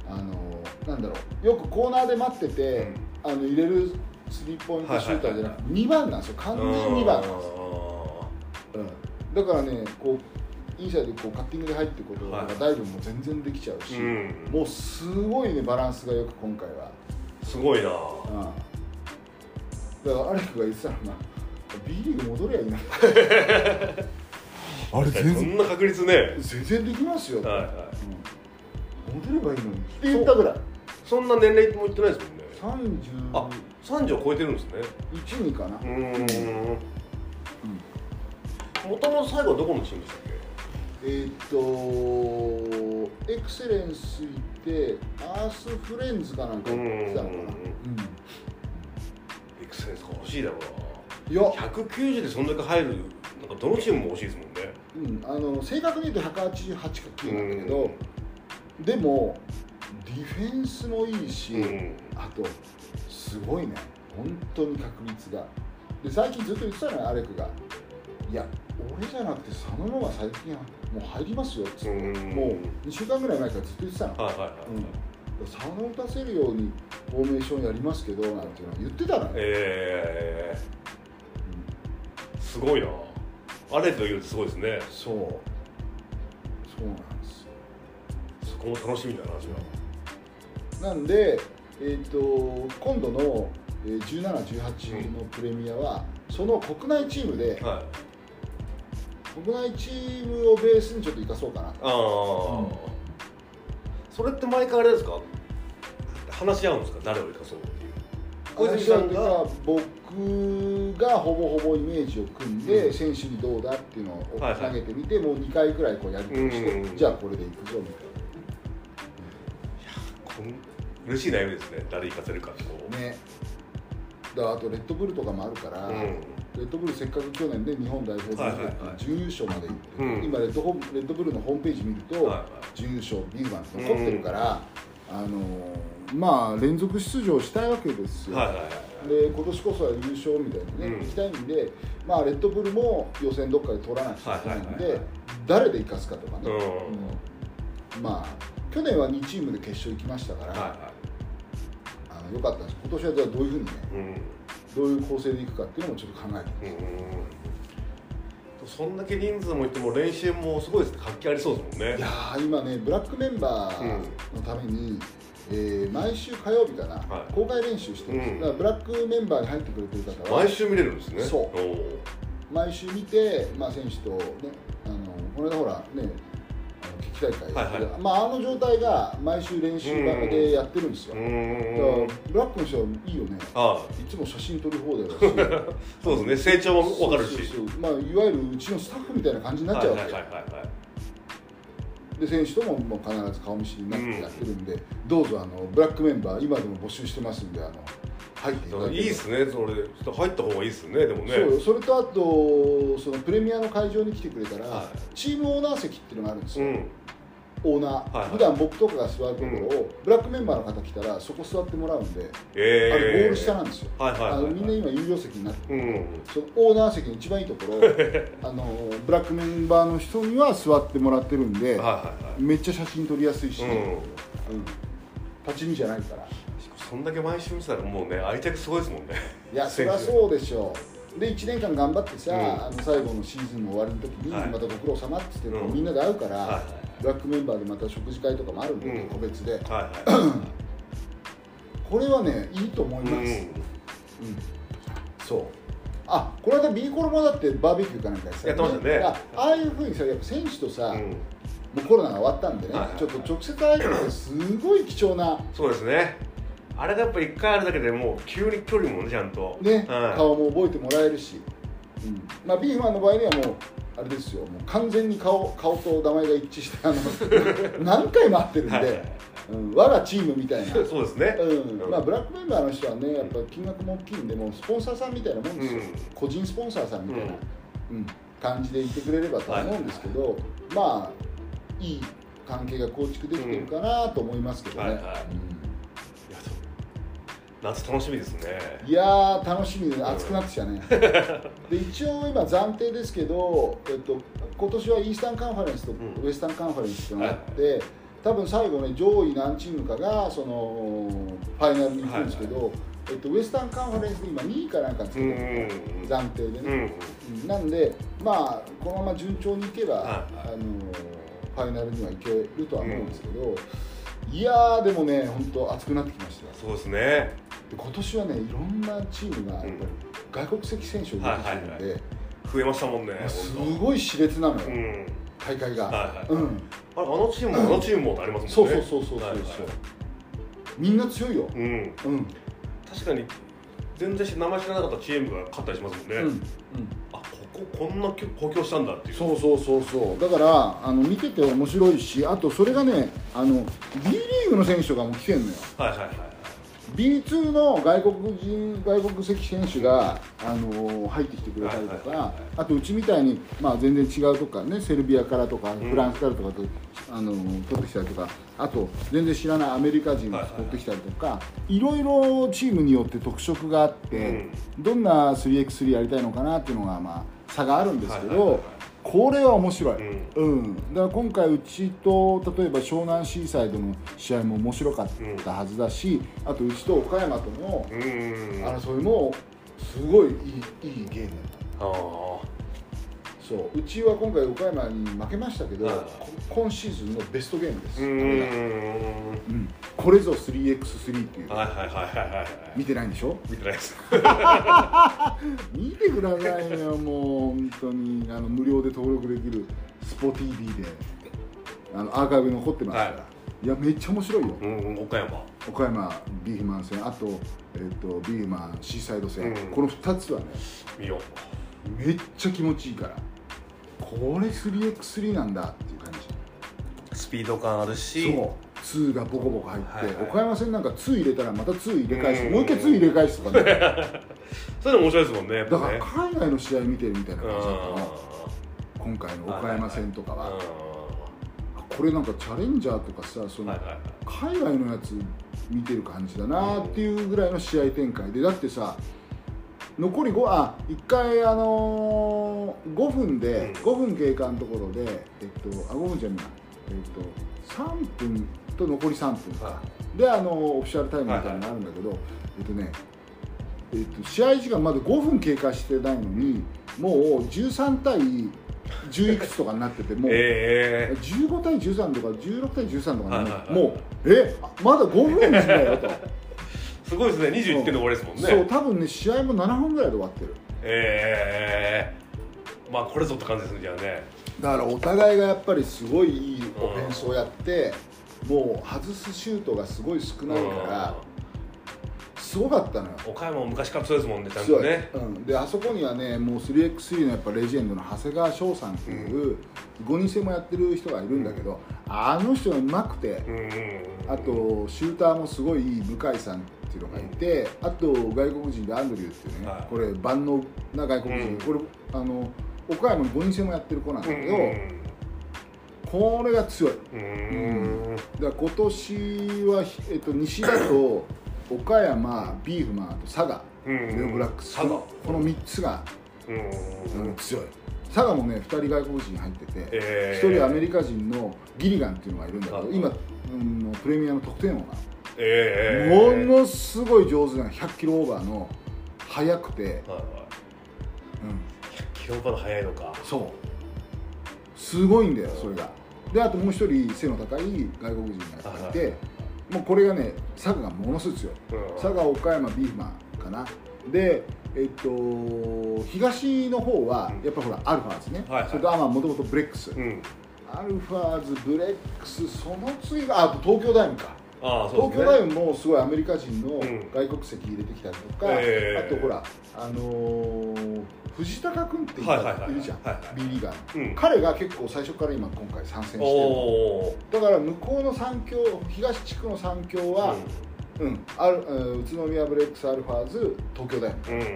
あのなんだろう。よくコーナーで待ってて、うん。あの入れるスリーポイントシューターじゃなくてはい2番なんですよ。完全に2番なんですよ、うん、だからねこうインサイドこうカッティングで入っていくことがはいダイブも全然できちゃうし、うん。もうすごいねバランスがよく今回は、すごいな。うん、だからアレクが言ってたのが B リーグ戻りゃいいな。あれ全そ然んな確率ね。はい全然できますよ、はいうん、戻ればいいのに。って言ったぐら。いそんな年齢も言ってないですもんね31あ30を超えてるんですね。人かな、うーん。もともと最後はどこのチームでしたっえーっとエクセレンスいてアースフレンズかなんか行ってたエクセレンスが欲しいだろういや。な190でそんだけ入るなんかどのチームも欲しいですもんね。うん、あの正確に言うと188か9なんだけど、でもディフェンスもいいし、うんあとすごいね。本当に確率が。で最近ずっと言ってたのよアレクが。いや俺じゃなくて佐野の方が最近はもう入りますよっつって、うん。もう2週間ぐらい前からずっと言ってたの、はいはいはい、うん、佐野を打たせるようにフォーメーションやりますけどなんていうのは言ってたのよ、えー、すごいな。あれというとすごいですね。そう。そうなんですよ。そこも楽しみだなじゃなんで、えー、と今度のえー17、18のプレミアは、その国内チームであはい。国内チームをベースにちょっと生かそうかなああ、それって毎回あれですか？話し合うんですか？誰を生かそうっていう。小泉さんがが僕がほぼほぼイメージを組んで、うん。選手にどうだっていうのをはいはい。投げてみて、もう2回くらいこうやり取りして、うんじゃあこれでいくぞみたいこん嬉しい悩みですね。誰生かせるかってこう。なね。だからあとレッドブルとかもあるから、うん。レッドブルせっかく去年で日本代表ではいはいはい。準優勝まで行って、うん。今レッドホレッドブルのホームページ見ると、はいはい。準優勝ビーガンって残ってるから、あのーまあ連続出場したいわけですよ、はいはいはいで今年こそは優勝みたいなね、うん。行きたいんで、まあ、レッドブルも予選どっかで取らなきゃいけないんで、はいはいはいはい。誰で生かすかとかね、うん。うん。まあ去年は2チームで決勝行きましたから、はいはあのよかったんです。今年はじゃあどういうふうにねいうん。どういう構成でいくかっていうのもちょっと考えてうん。そんだけ人数もいても練習もすごいですね。活気ありそうですもんね。いやー今ねブラックメンバーのために、えー毎週火曜日かな、はい。公開練習してるんです、うん。だからブラックメンバーに入ってくれてる方は毎週見れるんですね。そう。毎週見て、まあ、選手とねあのこの間ほらねあの危機大会、はいはい。まあ、あの状態が毎週練習場でやってるんですよ、うだからブラックの人はいいよね。あいつも写真撮り放題だし。あ そうですね。成長も分かるし。そうそうそう。まあ、いわゆるうちのスタッフみたいな感じになっちゃうわけ、はいはいはいはいで選手とももう必ず顔見知りになってやってるんで、どうぞあのブラックメンバー今でも募集してますんであの入っていただけいいですねそれ。入った方がいいですねでもね。そうよそれとあとそのプレミアの会場に来てくれたら、はい。チームオーナー席っていうのがあるんですよ、うん。オーナー、はいはい。普段僕とかが座るところを、ブラックメンバーの方来たらそこ座ってもらうんで、ええあれゴール下なんですよ、はいはいはいはい。あのみんな今有料席になってる、うん。そのオーナー席の一番いいところ あのブラックメンバーの人には座ってもらってるんで、はいはいはい。めっちゃ写真撮りやすいし、うん。うん。立ち見じゃないからそんだけ毎週見てたらもうね愛着すごいですもんね。いや そりゃそうでしょう。で1年間頑張ってさ、うん。あの最後のシーズンの終わりの時に、はい。またご苦労様って言って、うん。みんなで会うから、はいはい。ブラックメンバーでまた食事会とかもあるんで、うん。個別で。はいはこれはねいいと思いいます、うん。うん。そう。あこの間 B コロもだってバーベキューかなんかやってましたね。あああいうふうにさやっぱ選手とさ、うん。もうコロナが終わったんでね、はいはいはい。ちょっと直接会えるってすごい貴重なそうですねあれがやっぱ一回あるだけでもう急に距離もねちゃんと。ね、はい顔も覚えてもらえるし、うん。まあ、ビーフマンの場合にはもうあれですよ。もう完全に顔顔と名前が一致してあの 何回も会ってるんで、はいはい。はいうん、我がチームみたいな、そうですね。うん。まあ、ブラックメンバーの人はねやっぱ金額も大きいんでもうスポンサーさんみたいなもんですよ、うん。個人スポンサーさんみたいな、ううん感じでいてくれればとは思うんですけど、まあいい関係が構築できてるかなと思いますけどね、はいはい。うん夏楽しみですね。いやー楽しみ。で熱くなってきたね。で一応今暫定ですけど、えっと、今年はイースタンカンファレンスとうん。ウエスタンカンファレンスっていうのがあって、多分最後ね上位何チームかがそのファイナルに行くんですけど、えっと、ウエスタンカンファレンスで今2位かなんかつけてるのうん暫定でね、うんうんなんでまあこのまま順調にいけば、はいはい。あのファイナルにはいけるとは思うんですけど、いやーでもね本当熱くなってきましたよ。そうですね。で今年はねいろんなチームがやっぱり外国籍選手を入れてきてるんで、はいはい増えましたもんねす本ごい熾烈なのよ、当うん。大会が、はいはいうん、あのチームも あのチームもってありますもんね。そうそうそうそう、はいはい。みんな強いよ、うん。うん。確かに全然名前知らなかったチームが勝ったりしますもんね、うん。うんあこここんな補強したんだっていう。そうそうそうそう。だからあの見てて面白いしあとそれがねあの B リーグの選手とかも来てんのよ。はいはいはい B2 の外国人外国籍選手が、あの入ってきてくれたりとか、あとうちみたいに、まあ、全然違うとこからねセルビアからとかんフランスからとかと、あの取ってきたりとかあと全然知らないアメリカ人を取ってきたりとか、いろいろチームによって特色があって、どんな 3x3 やりたいのかなっていうのが、まあ、差があるんですけど、これは面白い、うん。うん、だから今回うちと例えば湘南シーサイドの試合も面白かったはずだし、あとうちと岡山とのうん。争いもすごいいいいいゲームだったそう。うちは今回岡山に負けましたけど、今シーズンのベストゲームです、うこれがん。うん。これぞ 3x3 っていう、はいはいはいはいはい。見てないんでしょ？見てないです。見てくださいよもう本当に。あの無料で登録できるスポ TV で。あのアーカイブに残ってますから、はい。やめっちゃ面白いよ。うんうん岡山。岡山ビーフマン戦。あと,、えっとビーフマンシーサイド戦、うん。この2つはね見よめっちゃ気持ちいいからこれ 3x3 なんだっていう感じ。うスピード感あるし。そう2がボコボコ入って、はいはい。岡山戦なんか2入れたらまた2入れ返して、うん。もう一回2入れ返すとかね。そういうの面白いですもんねだから海外の試合見てるみたいなうん感じだったの今回の岡山戦とかは、うこれなんかチャレンジャーとかさその海外のやつ見てる感じだなっていうぐらいの試合展開で。だってさ残り5あ1回あのー5分で、うん。5分経過のところでえっとあ5分じゃないえっと3分と残り3分。か、はであのオフィシャルタイムみたいなのがあるんだけど、えっとねえっと試合時間まだ5分経過してないのにもう13対10いくつとかになっててもう、え15対13とか16対13とかね、はいはいはいもうえまだ5分だよと、えすごいですね。21点で終わりですもんね。そう。多分ね試合も7分ぐらいで終わってる。ええ。まあこれぞって感じですねじゃあね。だからお互いがやっぱりすごいいいオフェンスをやって、もう外すシュートがすごい少ないからすごかったのよ。岡山も昔から強いですもんねちゃんとね。うん、であそこにはねもう 3x3 のやっぱレジェンドの長谷川翔さんっていう5人制もやってる人がいるんだけど、あの人がうまくて、うんうんうん。あとシューターもすごいいい向井さんっていうのがいて、あと外国人でアンドリューっていうね、はい。これ万能な外国人、うん。これあの岡山の5人制もやってる子なんだけど、うんこれが強い。うんうんだから今年は、えっと、西だと岡山ビーフマンあと佐賀。うんレオブラックス。この3つが、強い。佐賀もね2人外国人入ってて、え1人アメリカ人のギリガンっていうのがいるんだけどはい今、うん、プレミアの得点王が。ええものすごい上手な100キロオーバーの速くて、はいはい。うん、100キロオーバーの速いのか。そう。すごいんだよそれが。であともう一人背の高い外国人がいて、もうこれがね佐賀がものすごい強い。うん。佐賀岡山ビーフマンかな。でえっと東の方はやっぱほらアルファーズね、はいはい。それとあまあもともとブレックス、うん。アルファーズブレックスその次があと東京ダイムか。ああね。東京ダイムもすごいアメリカ人のうん。外国籍入れてきたりとか、ええ。あとほらあのー藤高君ってい,、はいはいはいい。るじゃん、はいはい B リーガーの、うん。彼が結構最初から今今回参戦してる。だから向こうの三強東地区の三強は、うん。あるうん宇都宮ブレックスアルファーズ東京ダイム、うんうんうん。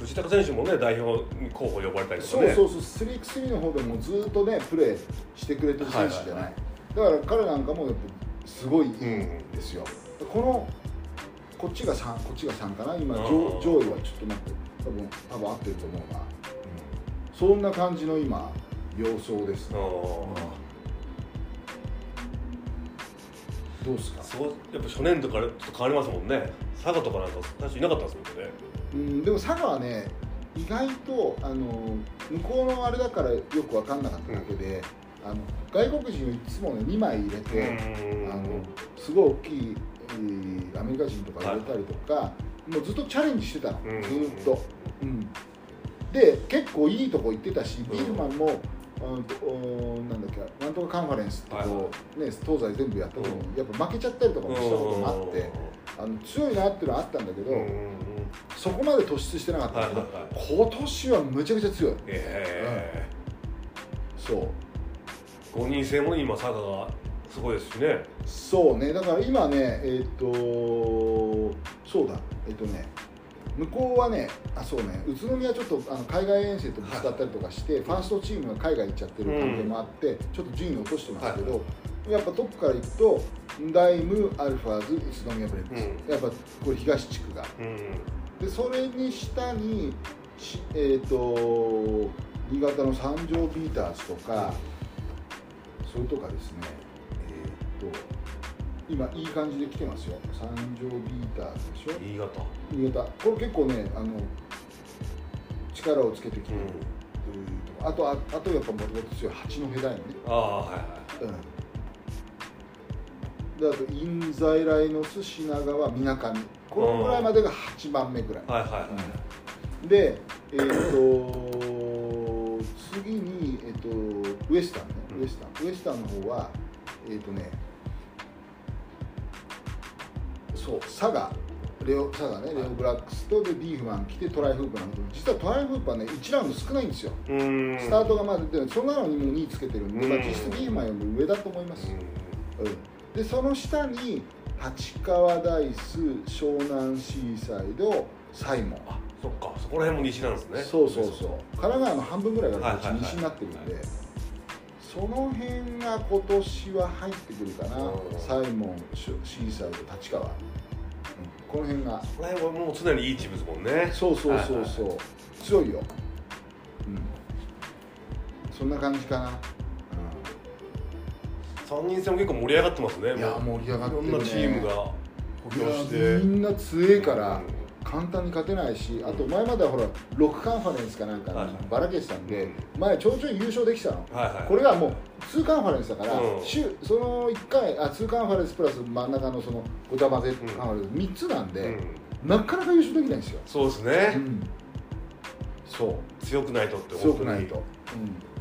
藤高選手もね代表に候補呼ばれたりとかね。そうそうそう。3x3 の方でもずっとねプレーしてくれてる選手じゃない,、はいはいだから彼なんかもやっぱすごいいいんですよ、このこっちが3こっちが3かな？今あ上ー上位はちょっと待って多分多分合ってると思うな、そんな感じの今様相です。ね、あどうですか？あそうやっぱ初年度からちょっと変わりますもんね。佐賀とかなんか最初いなかったですもんね。うんでも佐賀はね意外とあの向こうのあれだからよく分かんなかっただけで、あの外国人をいつもね2枚入れて、あのすごい大きい、えーアメリカ人とか入れたりとか、もうずっとチャレンジしてたの、うん。ずーっと、うん、で結構いいとこ行ってたし、ビーフマンも、うんなんだっけなんとかカンファレンスってこう、ね、東西全部やったことも、うん。やっぱ負けちゃったりとかもしたこともあって、あの強いなっていうのはあったんだけど、そこまで突出してなかったけど、はいはい今年はむちゃくちゃ強い。えそう。え5人制も今佐賀がすごいですしね。そうねだから今ねえっ、とそうだえっ、とね向こうはねあそうね宇都宮ちょっとあの海外遠征とぶつかったりとかして、ファーストチームが海外行っちゃってる関係もあって、ちょっと順位を落としてますけど、やっぱトップからいくとダイムアルファーズ宇都宮ブレックス、うん。やっぱこれ東地区が。うん。でそれに下にしえっ、と新潟の三条ビーターズとか、それとかですねと今いい感じで来てますよ。三条ビーターズでしょ？新潟。新潟。これ結構ねあの力をつけてきてる、うん。とあとああとやっぱもともと強い八戸大のね、ああはいはい。うん、であとインザイライノス品川みなかみ。このぐらいまでが8番目ぐらい、はいはいはい。で、えー、と次に、えー、とウエスタンね、うん。ウエスタン。ウエスタンの方は、えっ、とねそう佐賀レオ佐賀ね、レオブラックスとでビーフマン来てトライフープなんだけど実はトライフープはね1ラウンド少ないんですよ、スタートがまだ出てそんなのにも2位つけてるんで、まあ、うん実質ビーフマンよりも上だと思います、うん。うん。でその下に立川ダイス湘南シーサイドサイモン。あそっか。そこら辺も西なんですね。そうそうそう。神奈川の半分ぐらいがこっち西になってるんで、その辺が今年は入ってくるかな、うん。サイモンシーサイド立川、うんこの辺が。ここら辺はもう常にいいチームですもんね。そうそうそうそう、強いよ。うん。そんな感じかな、3人戦も結構盛り上がってますね。うん、いや盛り上がってる、ね、いろんなチームが。補強してみんな強いから、うん簡単に勝てないしあと前まではほら6カンファレンスかなんかばらけてたんで、うん。前ちょいちょい優勝できてたの、はいはい。これがもう2カンファレンスだから、うん。週その1回あ2カンファレンスプラス真ん中のそのごちゃ混ぜカンファレンス3つなんで、うん。なかなか優勝できないんですよ、そうですうねん、そう。強くないとって強くないと、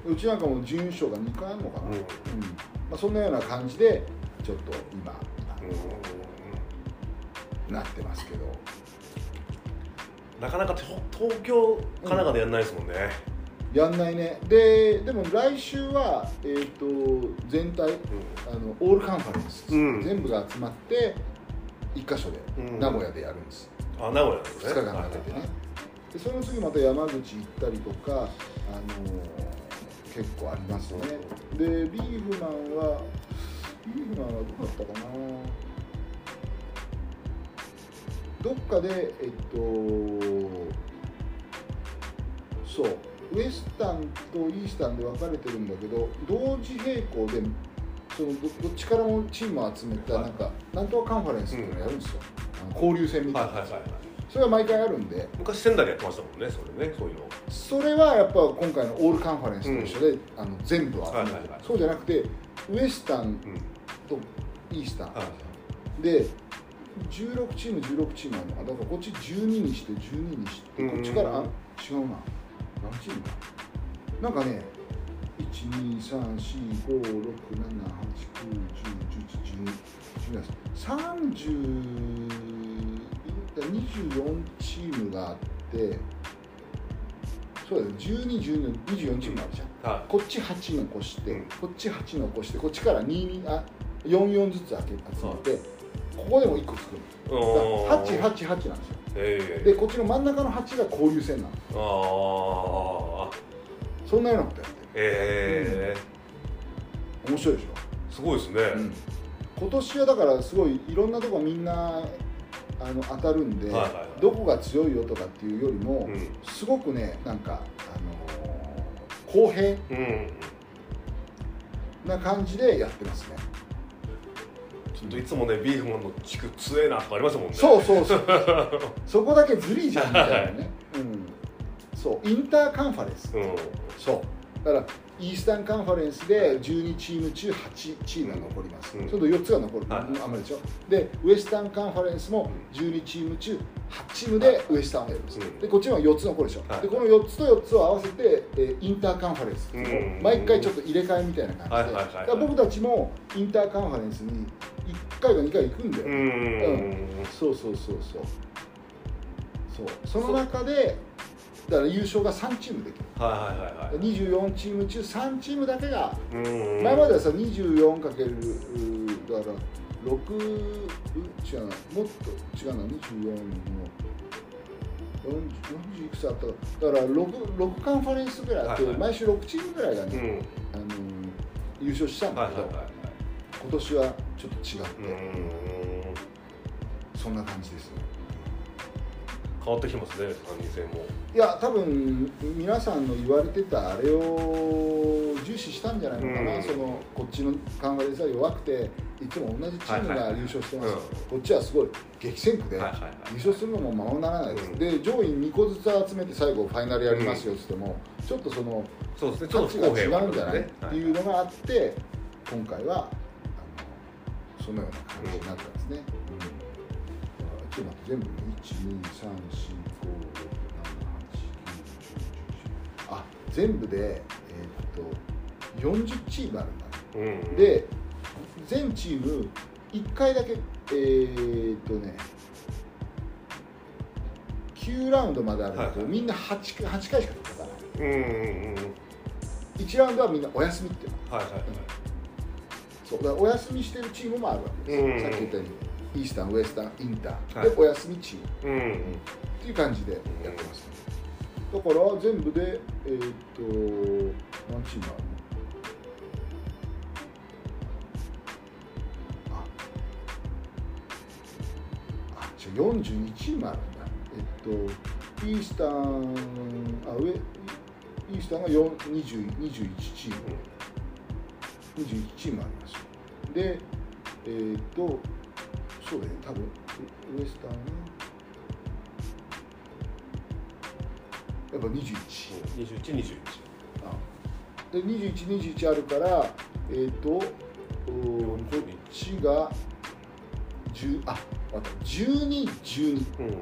うん、うちなんかも準優勝が2回あるのかな、うん。うん。まあ、そんなような感じでちょっと今なってますけどなかなかと東京神奈川でやんないですもんね。やんないね。ででも来週は、えー、と全体あのオールカンファレンス、うん。全部が集まって1箇所で、うん。名古屋でやるんです。あ名古屋ですね。2日間かけてね。でその次また山口行ったりとか、あのー結構ありますね。でビーフマンはビーフマンはどこだったかなどっかでえっとそうウエスタンとイースタンで分かれてるんだけど同時並行でそのどどっちからもチームを集めたはい。なんか、なんとかカンファレンスっていうのをやるんですよ、あの交流戦みたいな。はいはいはいはい。それは毎回あるんで。昔仙台でやってましたもんねそれね。そういうの。それはやっぱ今回のオールカンファレンスと一緒で、あの全部を集めて、はいはいはいそうじゃなくてウエスタンうんとイースタン、はい。で16チーム16チームあるの。かだからこっち12にして12にしてうんこっちからあ違うな。何チームだ？なんかね12345678910111224チームがあってそうだよ1212の24チームあるじゃんはこっち8残して、うんこっち8残してこっちから2あ44ずつ開け集めて、ここでも1個作るいおだから888ーなんですよ。ええでこっちの真ん中の8が交流戦なのああそんなようなことやってええる面白いでしすごいですね、ょ、うん。今年はだからすごいいろんなとこみんなあの当たるんで、はいはいはい。どこが強いよとかっていうよりも、うん。すごくねなんか、あのー公平うん。な感じでやってますねちょっといつもねビーフマンの地区強えなとかありますもんね。そうそうそう。そこだけずりじゃんみたいなね、うん、そう。インターカンファレンス。うん。そうだからイースタンカンファレンスで12チーム中8チームが残ります、うん。ちょっと4つが残る、はい。あんまりでしょでウエスタンカンファレンスも12チーム中8チームでウエスタンをやるんです、うん。でこっちは4つ残るでしょ、はい。でこの4つと4つを合わせて、えーインターカンファレンス。うん。毎回ちょっと入れ替えみたいな感じで、僕たちもインターカンファレンスに1回か2回行くんだよ、うん。うん。そうそうそうそう。そう。その中でだから優勝が3チームできる。はいはいはいはい。24チーム中3チームだけがうん前まではさ 24× だから6う違うな。もっと違うな。24の40 40いくつあったか。だから 6, 6カンファレンスぐらいあって、はいはい。毎週6チームぐらいがね、うん。あの優勝したんだけど、はいはいはいはい。今年はちょっと違って、うん。そんな感じですね変わってきてますね参議院選も。いや多分皆さんの言われてたあれを重視したんじゃないのかな、うん。そのこっちのカンファレンスは弱くていつも同じチームがはいはいはい。優勝してます、うん。こっちはすごい激戦区で、はいはいはい優勝するのもままならないです、うん。で上位2個ずつ集めて最後ファイナルやりますよっつっても、ちょっとそのそうですね。ちょっ価値が違うんじゃない、ね。っていうのがあって今回はあのそのような感じになったんですね、うんちょっと待って全部12345678910あ全部で、えーっと40チームあるんだうんで全チーム1回だけえー、っとね9ラウンドまであるんだけど、はいみんな 8, 8回しか戦わないうんうんうん1ラウンドはみんなお休みっていうのはいはいはいそうだお休みしてるチームもあるわけですよ、うんさっき言ったようにイースタンウエスタンインター、はい。でお休みチームうんうん。っていう感じでやってます、だから全部でえーっと何チームあるのああ違う42チームあるんだ。えっとイースタンあ上イースタンが4 20 21チーム21チームあります。でえーっとそうだよね。多分ウウエスタンはやっぱ21 2121あ。で2121あるからえっ、ー、とこっちが10あわかった1212うん。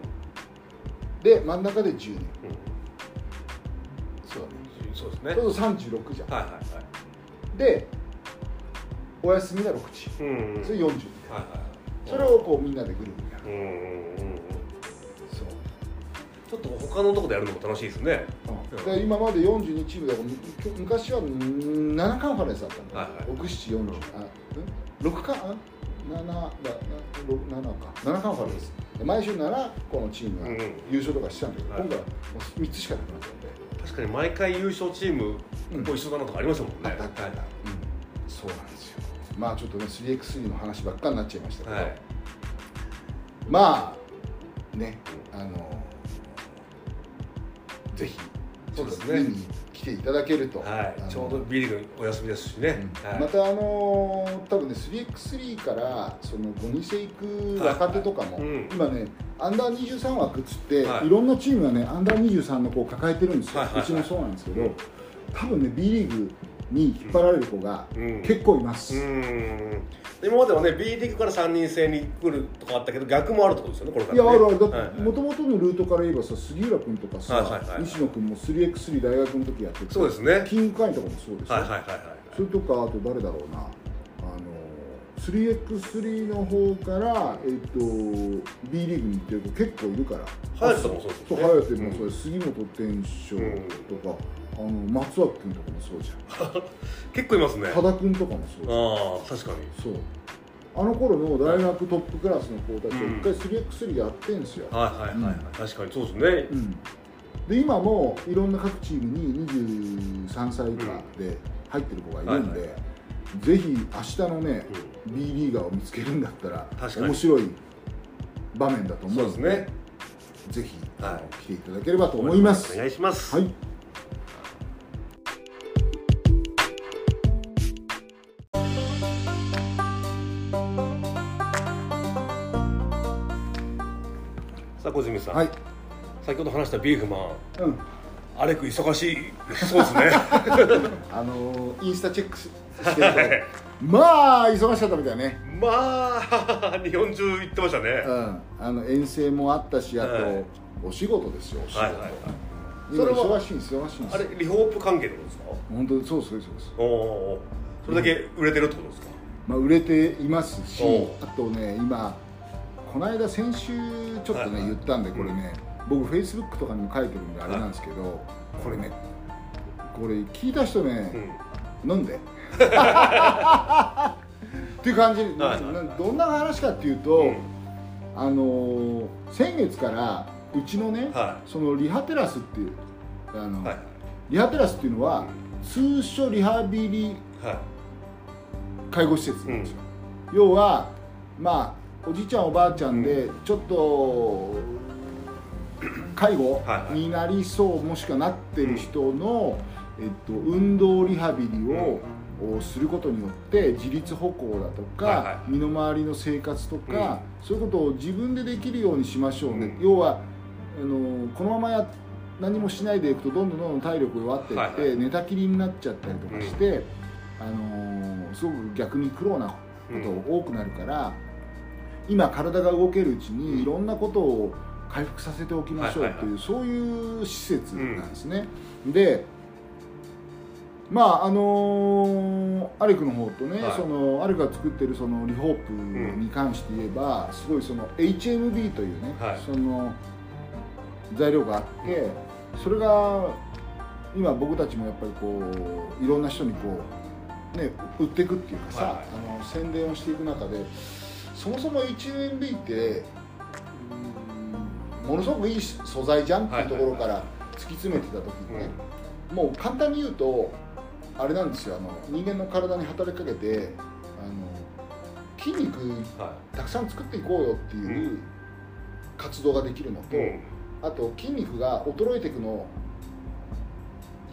で真ん中で12うん。そうだね。そうですね。そうすると36じゃん。はいはいはい。でお休みが6チーうんうん。ムそれ40はいはいそれをこうみんなでぐるぐるやる。うんうんうんうん。そうちょっと他のとこでやるのも楽しいですね。うん。だから今まで42チームだからむ昔は7カンファレンスだったんだよ、はい。はい6740あん6カンあ？7だな六7か。7カンファレンス。で毎週7個のチームがうんうん。優勝とかしてたんだけど、はい。今回はもう3つしかなくなっちゃって。確かに毎回優勝チームうん。と一緒だなとかありましたもんね、あったあったあった、うん、そうなんですよまあちょっとね 3x3 の話ばっかになっちゃいましたけど、はい。まあねあのぜひそうですね。ちょっと見に来ていただけると、はい。ちょうど B リーグお休みです。しね、はい。またあのー多分ね 3x3 からその5にしていく若手とかも、うん。今ねアンダー23枠っつって、はい。い、ろんなチームがねアンダー23の子を抱えてるんですよ、うちもそうなんですけど、うん多分ね B リーグに引っ張られる子がうん。結構います、うん。今まではね B リーグから3人制に来るとかあったけど逆もあるってことですよねこれからね。いやあるある。もともとのルートから言えばさ杉浦君とかさ、はいはいはい。西野君も 3x3 大学の時やっててそうですね。キングカインとかもそうですよ、はいはいはいはいそれとかあと誰だろうな。あの 3x3 の方から、えっと B リーグに行ってる子結構いるから。隼人もそうですそうよね隼人もそうです、杉本天翔とか、あの松脇君とかもそうじゃん。結構いますね。多田君とかもそうじゃん。ああ確かに。そう。あの頃の大学トップクラスの子たちはうん。一回 3x3 やってんすよ、はいはいはいはい、うん。確かにそうですね。うん。で今もいろんな各チームに23歳以下で入ってる子がいるんで、はいはぜひ明日のね、B リーガーを見つけるんだったら面白い場面だと思うのでですね。ぜひ、はい。来ていただければと思います。お願いします。はいさあ小泉さん、はい。先ほど話したビーフマン。うん。アレク忙しい。そうですね。あのーインスタチェックしてると。まあ忙しかったみたいね。まあ日本中行ってましたね、うん。あの遠征もあったしあと、はい。お仕事ですよお仕事、はいはいはい。今それは忙しいんです忙しいあれリホープ関係ってことですか？本当にそうですそうですおおそれだけ売れてるってことですか、まあ、売れていますしあとね今この間先週ちょっとね、はいはい。言ったんでこれね、僕フェイスブックとかにも書いてるんであれなんですけど、これねこれ聞いた人ね、うん。飲んで？っていう感じ、はいはいなどんな話かっていうと、うん。あのー先月からうちのね、はそのリハテラスっていうあの、いはい。リハテラスっていうのは通所リハビリはい。介護施設なんですよ、要はまあおじいちゃんおばあちゃんでちょっと介護になりそうもしくはなってる人の、えっと、運動リハビリを、をすることによって自立歩行だとか、はいは身の回りの生活とか、そういうことを自分でできるようにしましょうね、うん。要はあのこのままや何もしないでいくとどんどんどんどん体力弱っていって、はいはい。寝たきりになっちゃったりとかして、あのすごく逆に苦労なことが多くなるから、今体が動けるうちにいろんなことを回復させておきましょうっていう、はいはい。そういう施設なんですね、でまああのーアレクの方とね、はい。そのアレクが作ってるそのリホープに関して言えば、すごいその HMB というね、はい。その材料があってそれが今僕たちもやっぱりこういろんな人にこうね売っていくっていうかさ、はいはい。あの宣伝をしていく中でそもそも HMB ってうんものすごくいい素材じゃんっていうところから突き詰めてた時にね、もう簡単に言うとあれなんですよあの人間の体に働きかけてあの筋肉はたくさん作っていこうよっていうう活動ができるのと、あと筋肉が衰えていくのを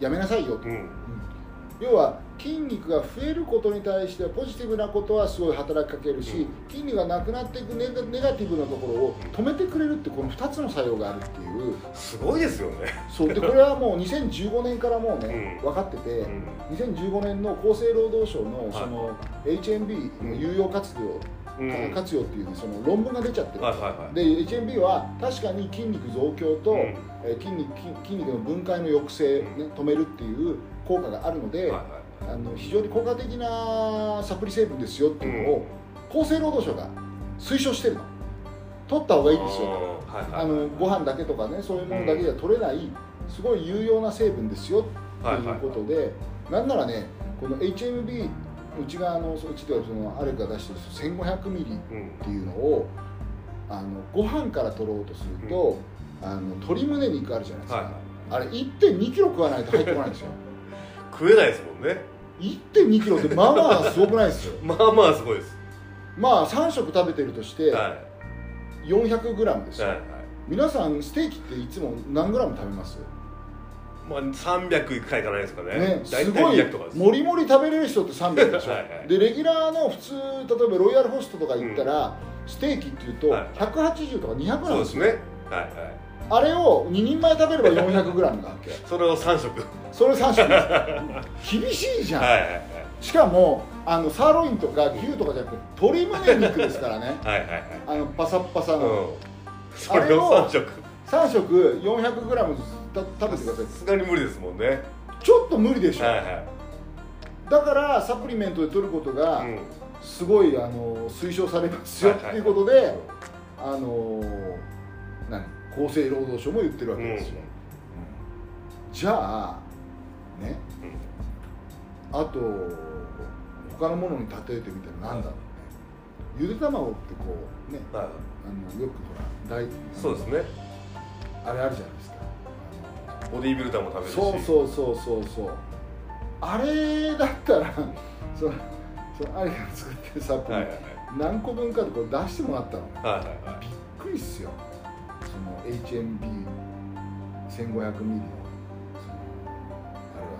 やめなさいよと、うん。要は筋肉が増えることに対してはポジティブなことはすごい働きかけるし、うん。筋肉がなくなっていくネガネガティブなところを止めてくれるってこの2つの作用があるっていう。すごいですよね。そう。でこれはもう2015年からもうね、うん。分かってて、うん。2015年の厚生労働省のい。その HMB の有用活用、うん。活用っていう、ね、その論文が出ちゃってる、はいはいはい。で HMB は確かに筋肉増強と、うん。えー筋肉筋筋肉の分解の抑制、ね、止めるっていう効果があるので、はいはいあの非常に効果的なサプリ成分ですよっていうのを、厚生労働省が推奨してるの。取った方がいいですよあーはいはい。あのご飯だけとかねそういうものだけでは取れない、すごい有用な成分ですよっていうことで、なんならねこの HMB うちがあのうちではそのアレクが出してる1500ミリうんっていうのをあのご飯から取ろうとすると、あの鶏胸肉あるじゃないですか、はい。はいあれ1 2キロ食わないと入ってこないんですよ食えないですもんね。1 2キロってまあまあすごくないですよ。まあまあすごいです。まあ3食食べてるとしては400グラムですよ、いはいはい。皆さんステーキっていつも何グラム食べます？まあ300いくかいかないですかね。ね、すごい。200とかです。もりもり食べれる人って300でしょ？はいはいでレギュラーの普通例えばロイヤルホストとか行ったら、ステーキっていうとはい180とか200なんそうでよ、ですすねはいはいあれを2人前食べれば400グラムなわけ？それを3食。それ3食。厳しいじゃん、はいはいはい。しかもあのサーロインとか牛とかじゃなくて鶏胸肉ですからね。はいはいはい。あのパサッパサの、うん。それを3食。3食 400g ず食べてください。さすがに無理ですもんね。ちょっと無理でしょ、はいはい。だからサプリメントで取ることがうん。すごいあの推奨されますよっていうことで、あの何？厚生労働省も言ってるわけですよ、じゃあねあと他のものに例えてみたら何だろうね。ゆで卵ってこうねはい。あのよくほら大そうですね。あれあるじゃないですか。ボディービルダーも食べるし。そうそうそうそうそう。あれだったら そのそのあれが作ってるサプリ、何個分かでこれ出してもらったの。ねはいはいはいはい。びっくりっすよ HMB1500 ミリのあれはね。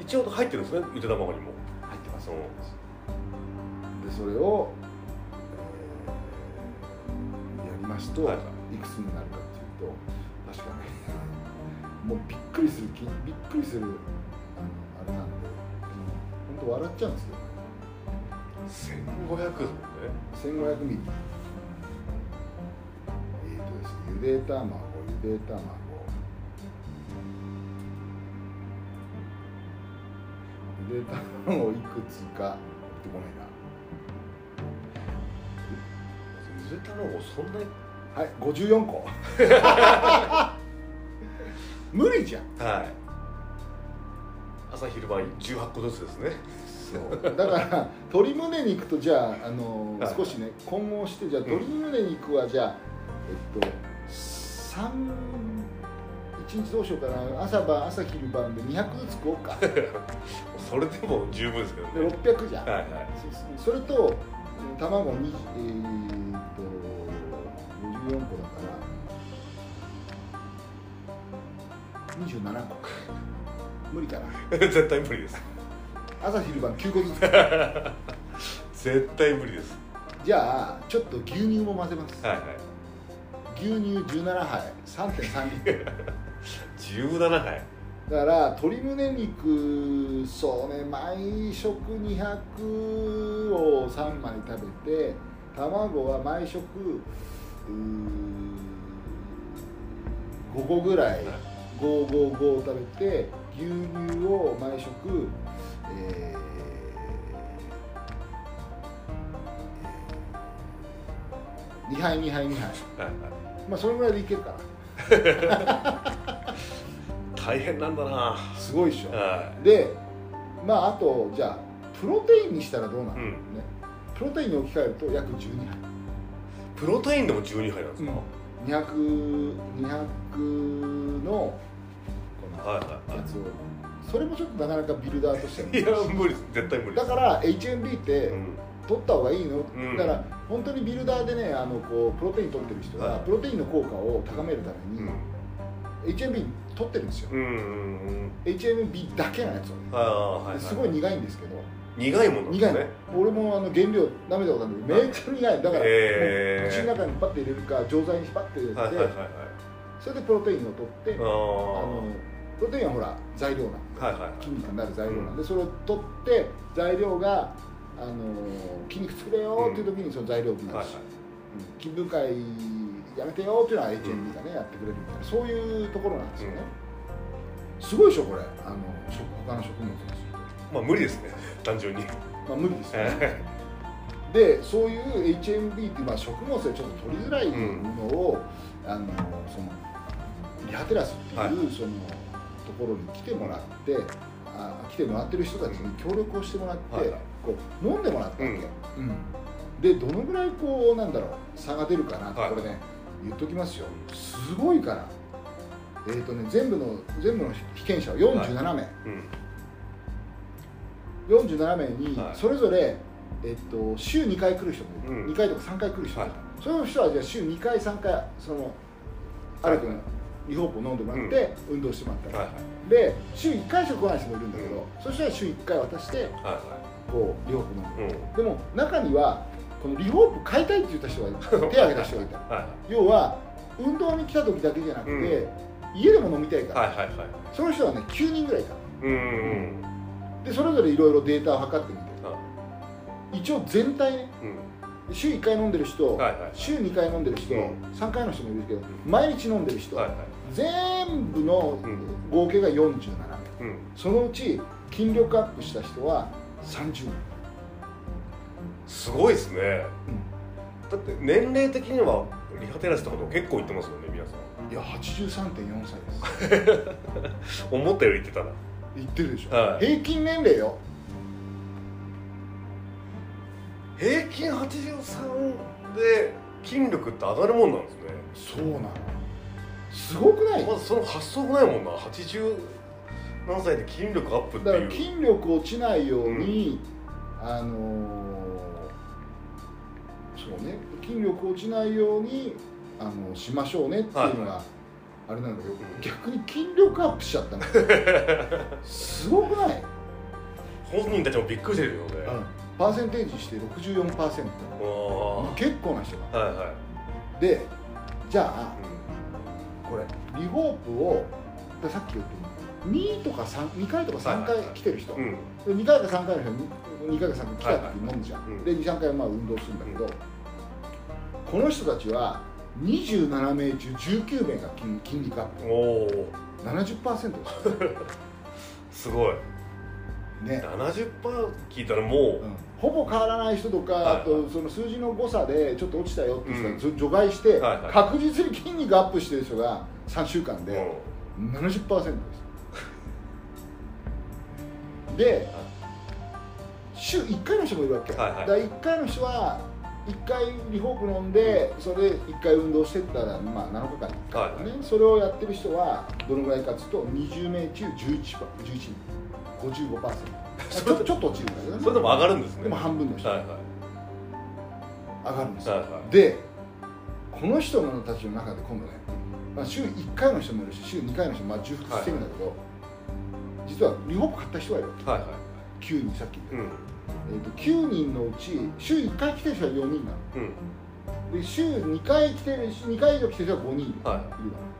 一応入ってるんですねゆで卵にも。入ってます。でそれを、えーやりますと、はい。い、くつになるかっていうと確かねもうびっくりするきびっくりするあのあれなんで本当笑っちゃうんですよ1500ですもんね。1500ミリ。えっ、とで卵ゆで卵ゆで卵いくつか出てこないな。ゆで卵そんなに？はい、54個。無理じゃん。はい。朝昼晩18個ずつですね。そう。だから鶏胸肉とじゃあ、あのはい。少しね混合してじゃあ鶏胸肉はじゃあ、えっと3一日どうしようかな。朝晩朝昼晩で200ずつ食おうか。で それでも十分ですけどね。600じゃん、はいはい。そそれとえー卵にえー、っと54個だから。27個無理かな。絶対無理です。朝昼晩9個ずつ。絶対無理です。じゃあちょっと牛乳も混ぜます。はいはい牛乳17杯3.3リットル。17杯。だから鶏胸肉そうね毎食200を3枚食べて卵は毎食うー5個ぐらい555を食べて牛乳を毎食、えー、2杯2杯2杯。はいはいまあそれぐらいでいけるから。大変なんだな。すごいでしょ。はでまああとじゃあプロテインにしたらどうなの、うん。ねプロテインに置き換えると約12杯。いプロテインでも12杯なんですか、200, 200のこのはいはいやつを。それもちょっとなかなかビルダーとしてははい。いや無理です。絶対無理です。だから HMB ってうん取った方がいいの、ん。だから本当にビルダーでねあのこうプロテイン取ってる人は、はい。プロテインの効果を高めるために、うん。HMB 取ってるんですよ、うんうん HMB だけのやつをね。はいはいすごい苦いんですけど。苦いものなんで苦いの、俺もあの原料舐めたことあるんだけどめっちゃ苦い。だから、口の中にパッて入れるか錠剤にパッて入れて、はいはいはいはい。それでプロテインを取ってああのプロテインはほら材料なんであはいはいはい。筋肉になる材料なんで、それを取って材料があの筋肉作れよっていう時にその材料になはいるし、うん。筋分解やめてよっていうのは HMB がね、やってくれるみたいなそういうところなんですよね、すごいでしょこれ。あの食他の食物にするまあ無理ですね。単純に。とまあ無理ですよね。はでそういう HMB っていう、まあ、食物でちょっと取りづらいものを、あのそのリハテラスっていう、はい。そのところに来てもらってあ来てもらってる人たちに協力をしてもらって、はいこう飲んでもらったわけ、うん。でどのぐらいこうなんだろう差が出るかなって、はい。これね言っときますよ。すごいから。えっ、とね全部の全部の被験者は47名、い。うん。47名にはい。それぞれ、えっと、週2回来る人もいる、うん。2回とか3回来る人もいる、はい。その人はじゃあ週2回3回そのある君リホープを飲んでもらって、運動してもらったはいら、はい。で週1回しか来ない人もいるんだけど、そしたら週1回渡してはいはこうリホープ飲んで、いうん。でも中にはこのリホープ買いたいって言った人がいる。手を挙げた人がいた。は要は運動に来た時だけじゃなくて、家でも飲みたいから、いはいはいはい。その人はね9人ぐらいいたうんうんでそれぞれいろいろデータを測ってみて。あ一応全体ね。うん。週1回飲んでる人、はいはい。週2回飲んでる人、うん。3回の人もいるけど毎日飲んでる人、はいはい。全部のうん。合計が47名、うん。そのうち筋力アップした人は30人、すごいですね。だって年齢的にはリハテラスとかでも結構いってますよね皆さん。いや83.4歳です。思ったより言ってたな。言ってるでしょ、はい。平均年齢よ。平均83で筋力って上がるもんなんですね。そうなのすごくない？まずその発想がないもんな。80何歳で筋力アップってだからいう筋力落ちないように、あのーそうね。筋力落ちないようにあのしましょうねっていうのが、あれなんだけど、逆に筋力アップしちゃったの。すごくない、本人たちもびっくりしてるよね、パーセンテージして64%あ。結構な人が。あはいはい、でじゃあうこれリホープをださっき言った2とか3 2回とか3回来てる人、んうん。で2回か3回の人に2回か3回来たって飲むじゃん、で23回はまあ運動するんだけど、この人たちは27名中19名が筋筋肉アッおおプ70%です すごい。よね、70%聞いたらもう、うん。ほぼ変わらない人とか、はいあとその数字の誤差でちょっと落ちたよって人うん。がず除外して、はいはい。確実に筋肉アップしてる人が3週間で70%ですで週1回の人もいるわけ、はいはい。だから1回の人は1回リホープ飲んでそれで1回運動してったら、まあ、7日間に1回とかね、はいそれをやってる人はどのぐらいかというと20名中 11, 11人55%ちょちょっと落ちるんだけどね。それでも上がるんですね。でも半分の人。はいはい。上がるんですよ、はいはい。でこの人のたちの中で今度ね、まあ、週1回の人もいるし週2回の人もまあ重複してるんだけど、実はリホープ買った人がいるわけ。はいはい9人さっき言った、うん。えー、と9人のうち週1回来てる人は4人なの。うん。で週2回来てる2回以上来てる人は5人いる。の、は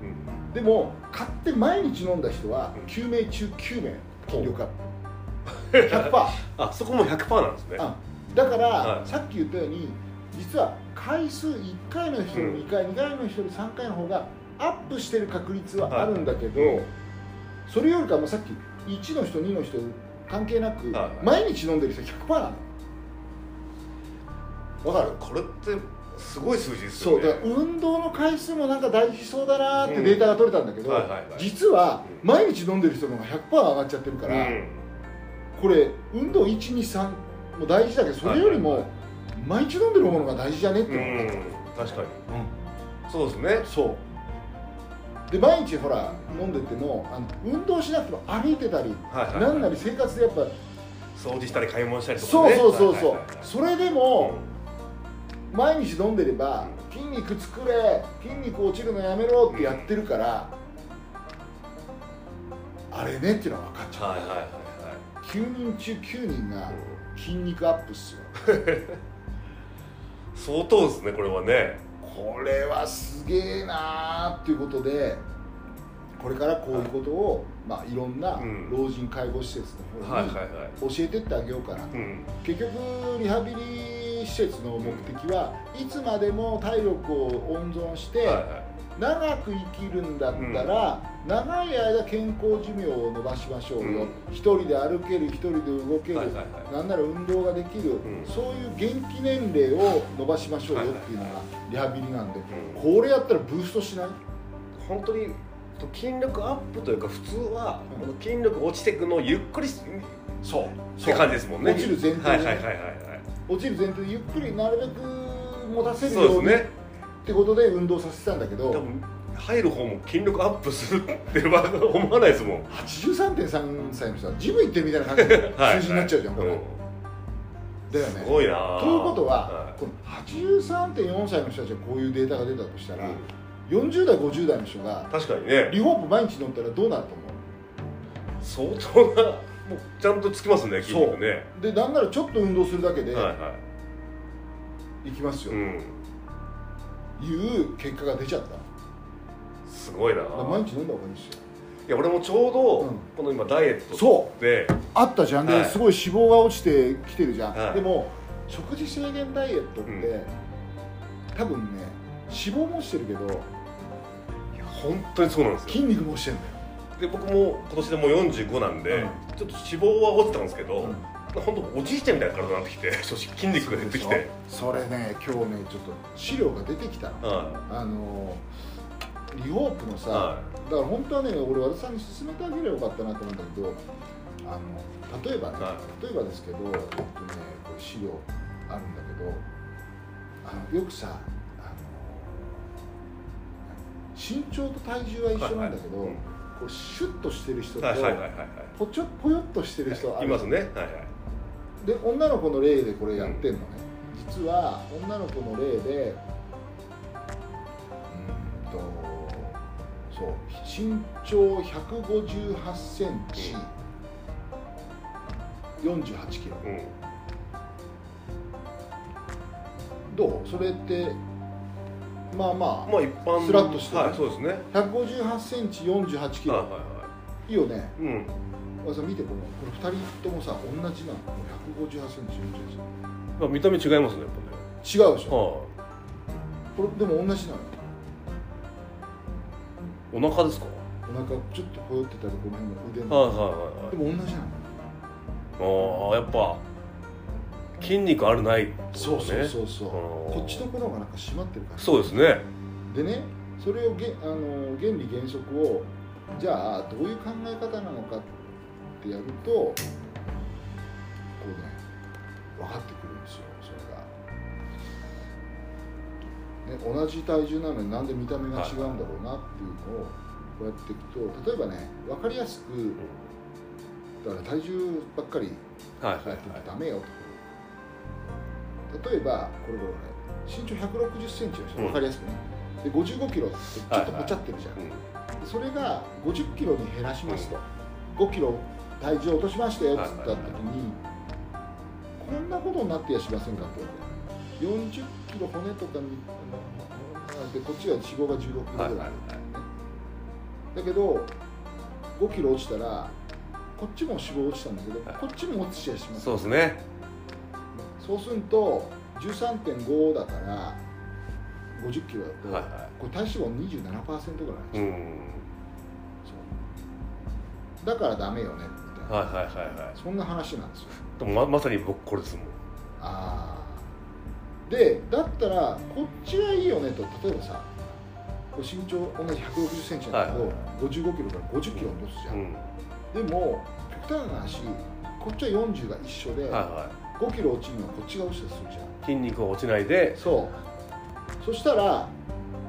うん。でも買って毎日飲んだ人はうん。9名中9名筋力アップ100%あそこも100%なんですね。あだから、はい。さっき言ったように実は回数1回の人うん。に2回、2回の人に3回の方がアップしてる確率はあるんだけど、うん。それよりかもさっき1の人2の人関係なく、はいはい。毎日飲んでる人100%なの。わかる？これってすごい数字ですそう。よねだから運動の回数もなんか大事そうだなーってデータが取れたんだけど、うんはいはいはい。実はうん。毎日飲んでる人の方が100%上がっちゃってるから、うん。これ運動123も大事だけどそれよりも毎日飲んでるものが大事じゃねってう思っん。確かに。た、そうですね。そうで毎日ほら飲んでてもあの運動しなくても歩いてたり、はいはいはい。なんなり生活でやっぱ掃除したり買い物したりとかそうねそうそうそう、はいはいはいはい。それでも毎日飲んでれば筋肉作れ筋肉落ちるのやめろってやってるから、あれねっていうのが分かっちゃう、はいはいはいはい。9人中9人が筋肉アップっすよ。相当ですねこれはねこれはすげえなーっていうことでこれからこういうことを、まあ、いろんなうん。老人介護施設の方に教えてってあげようかな、うん。結局リハビリ施設の目的はいつまでも体力を温存してはいは長く生きるんだったら、長い間健康寿命を伸ばしましょうよ、うん。一人で歩ける一人で動ける、はいはいはい。なんなら運動ができる、ん。そういう元気年齢を伸ばしましょうよっていうのがリハビリなんで、うん。これやったらブーストしない？本当に筋力アップというか普通はうん。この筋力落ちていくのをゆっくりっそう。て感じですもんね。落ちる前提で。ねはいはいはいはいはい。落ちる前提でゆっくりなるべく持たせるように、そうですねってことで運動させてたんだけど多分入る方も筋力アップするっては思わないですもん。83.3歳の人はジム行ってるみたいな感じではい。数字になっちゃうじゃん、これうん。だよね。すごいな。ということは、はこの83.4歳の人たちがこういうデータが出たとしたら、いうん。40代50代の人が確かにね。リホープ毎日乗ったらどうなると思う？相当なもうちゃんとつきますね筋肉ね。でなんならちょっと運動するだけではいはい。きますよ、うんいう結果が出ちゃった。すごいな。毎日飲んだ方がいいですよ。いや俺もちょうどうん。この今ダイエットそう。であったじゃん。で、はい。すごい脂肪が落ちてきてるじゃん、はい。でも食事制限ダイエットって、うん。多分ね脂肪も落ちてるけどいや本当にそうなんですよ。筋肉も落ちてるんだよ。で僕も今年でもう45なんで、うん。ちょっと脂肪は落ちたんですけど、うん本当おじいちゃんみたいな体になってきて 正直筋肉が減ってきて。それね今日ねちょっと資料が出てきたの。はあのリホープのさ、はだから本当はね俺和田さんに勧めてあげればよかったなと思うんだけどあの例えばね、は例えばですけど、えっとね、これ資料あるんだけどあのよくさあの身長と体重は一緒なんだけど、はいはい。こうシュッとしてる人と、はいはいはいはいぽちょぽよっとしてる人あるいますね。はいはいで女の子の例でこれやってんのね、実は女の子の例でうーんとそう身長158センチ、48キロ。うん。どう？それってまあまあ、まあ一般スラッとしてるはいそうですね。はい158センチ48キロ、はいはい。いいよね。うんさん見てこのこれ2人ともさ同じなの？158センチ48センチまあ見た目違いますねやっぱね。違うでしょ、はこれでも同じなの？いお腹ですか？お腹ちょっとぽよってたらこの辺の腕の、はいはいはいでも同じなの？はいああやっぱ筋肉あるないってことそうそうねそうそう。こっちの子の方がなんか締まってるからそうですね。でねそれをげあの原理原則をじゃあどういう考え方なのかってやるとこうね分かってくるんですよそれが、ね、同じ体重なのになんで見た目が違うんだろうなっていうのをこうやっていくと例えばね分かりやすくだから体重ばっかりやっててダメよと。例えばこれこれ身長1 6 0センチの人うん。分かりやすくね。で55キロってちょっとぽちゃってるじゃん、それが50キロに減らしますと、5キロ体重落としましたよっつった時に、こんなことになってやしませんかって言われて40キロ骨とかにでこっちが脂肪が16キロぐらい。ある、はいはいだけど5キロ落ちたらこっちも脂肪落ちたんだけど、はいこっちも落ちちゃいしますそうですね。そうすると13.5だから50キロだと、はいはこれ体脂肪27%ぐらいなんですよ、いうん。だからダメよねみたいな、はいはいはいはい。そんな話なんですよ。でもままさに僕これですもん。ああでだったらこっちがいいよねと例えばさ身長同じ1 6 0ンチなんだけど、はい5 5キロから5 0キロ落とすじゃん、うん。でも極端な話こっちは40が一緒で、はいは5キロ落ちるのはこっちが落ちたとするじゃん。い筋肉が落ちないで。そう。そしたら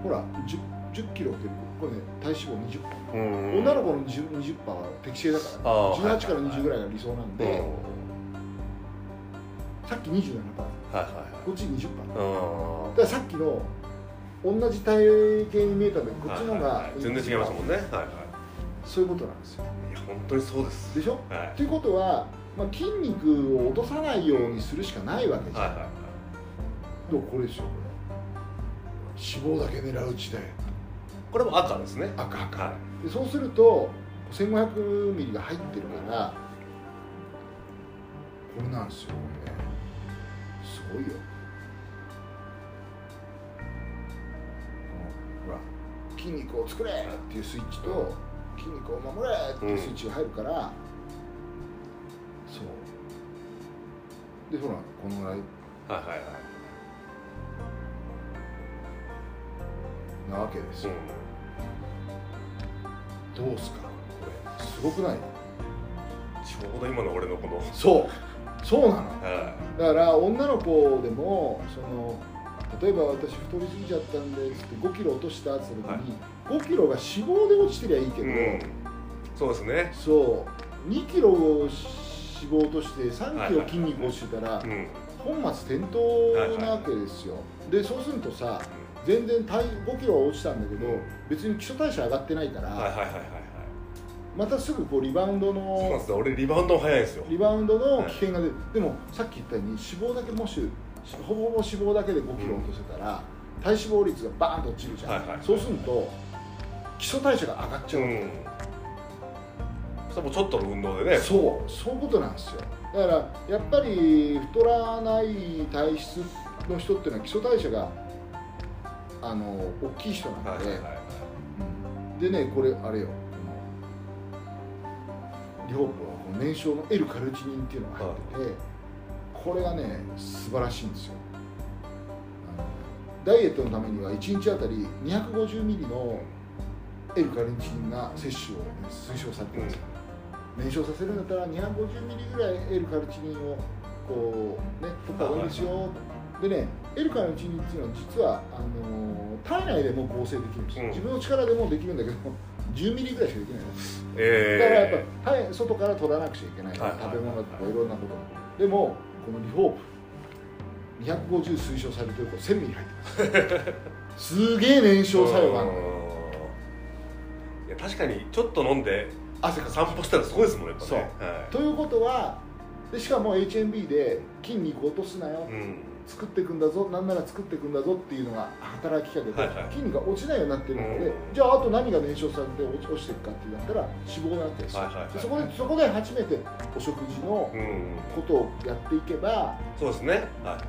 ほら 10, 10キロってこれね体脂肪20%、うん。女の子の 20%, 20は適正だから、あー18からはい。はいはい20ぐらいが理想なんうんで、さっき27%はいはいこっち20%だはいうん。からさっきの同じ体型に見えたんだけどこっちの方がはいはいはい。全然違いますもんね。はいはそういうことなんですよ。いいや本当にそうです。でしょ？はいとい。うことは、まあ、筋肉を落とさないようにするしかないわけじゃん、はいはいはい。でもこれですよこれ。脂肪だけ狙う時代これも赤ですね。赤赤。はでそうすると1500ミリが入ってるからこれなんですよこれね。すごいよ。ほら筋肉を作れっていうスイッチと筋肉を守れっていうスイッチが入るから、そう。でほらこのぐらい。いはいはいはい。なわけですうよ、どうすか？これすごくない？んちょうど今の俺のこのそう。そうなの。はだから女の子でもその例えば私太りすぎちゃったんですって5キロ落としたって言った時に、5キロが脂肪で落ちてりゃいいけど、いうん。そうですね。そう。2キロを脂肪落として3キロ筋肉落ちてたら、うん。本末転倒なわけですよ、でそうするとさ全然体5キロは落ちたんだけど別に基礎代謝上がってないから、はいはいはいはいはい。またすぐこうリバウンドそうなんのですよ。俺リバウンドも早いんですよ。リバウンドの危険が出る、でもさっき言ったように脂肪だけもしほぼほぼ脂肪だけで5キロ落とせたら、体脂肪率がバーンと落ちるじゃん、はいはいはいそうすると基礎代謝が上がっちゃう。わけ、ん。それもちょっとの運動でね。そう。そういうことなんですよ。だからやっぱり太らない体質の人っていうのは基礎代謝があの大きい人なので、はいはいはい。はいでねこれあれよ。リホープはこの燃焼の L カルチニンっていうのが入ってて、これがね素晴らしいんですよ。ダイエットのためには1日あたり250ミリの L カルチニンが摂取を、ね、推奨されてます、燃焼させるんだったら250ミリぐらい L カルチニンをこうね取った方がいいですよ。でね L カルチニンっていうのは実はあのー体内でも合成できるんですよ、うん。自分の力でもできるんだけど 10ミリぐらいしかできない。のえだからやっえぱ、はい、外から取らなくちゃいけない。はいはい食べ物とかいろんなことでもこのリホープ250推奨されてると1000ミリ入ってます。すげえ燃焼作用がある。いや確かにちょっと飲んで汗か。く散歩したらすごいですもんねやっぱね。そう。はということはでしかも HMB で筋肉落とすなよ、いうん作っていくんだぞなんなら作っていくんだぞっていうのが働きかけて、はいはい。筋肉が落ちないようになってるので、うん。じゃああと何が燃焼されて落ち落ちていくかって言ったら脂肪なわけですよ、はいはいはいでそこでそこで初めてお食事のうんことをやっていけばそうですね。はい。はいはい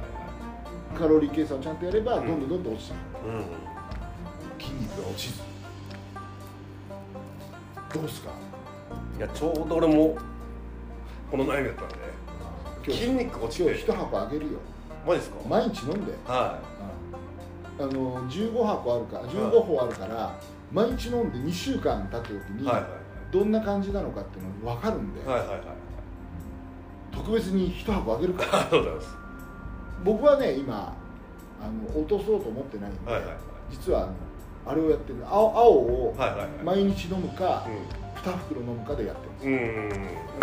カロリー計算をちゃんとやればどうん。んどんどんどん落ちていく、うん筋肉が落ちず。どうですか？いやちょうど俺もこの悩みだったんで筋肉落ちて。今日一箱あげるよマジですか毎日飲んで、はあの15箱あるから15本あるから、毎日飲んで2週間経った時に、どんな感じなのかっていうのが分かるんで、はいはいはいはい。特別に一箱あげるから。ありがとうございます。僕はね今あの落とそうと思ってないんで、はいはいはい。実はあのあれをやってる。青青を毎日飲むか、う2袋飲むかでやってるんですん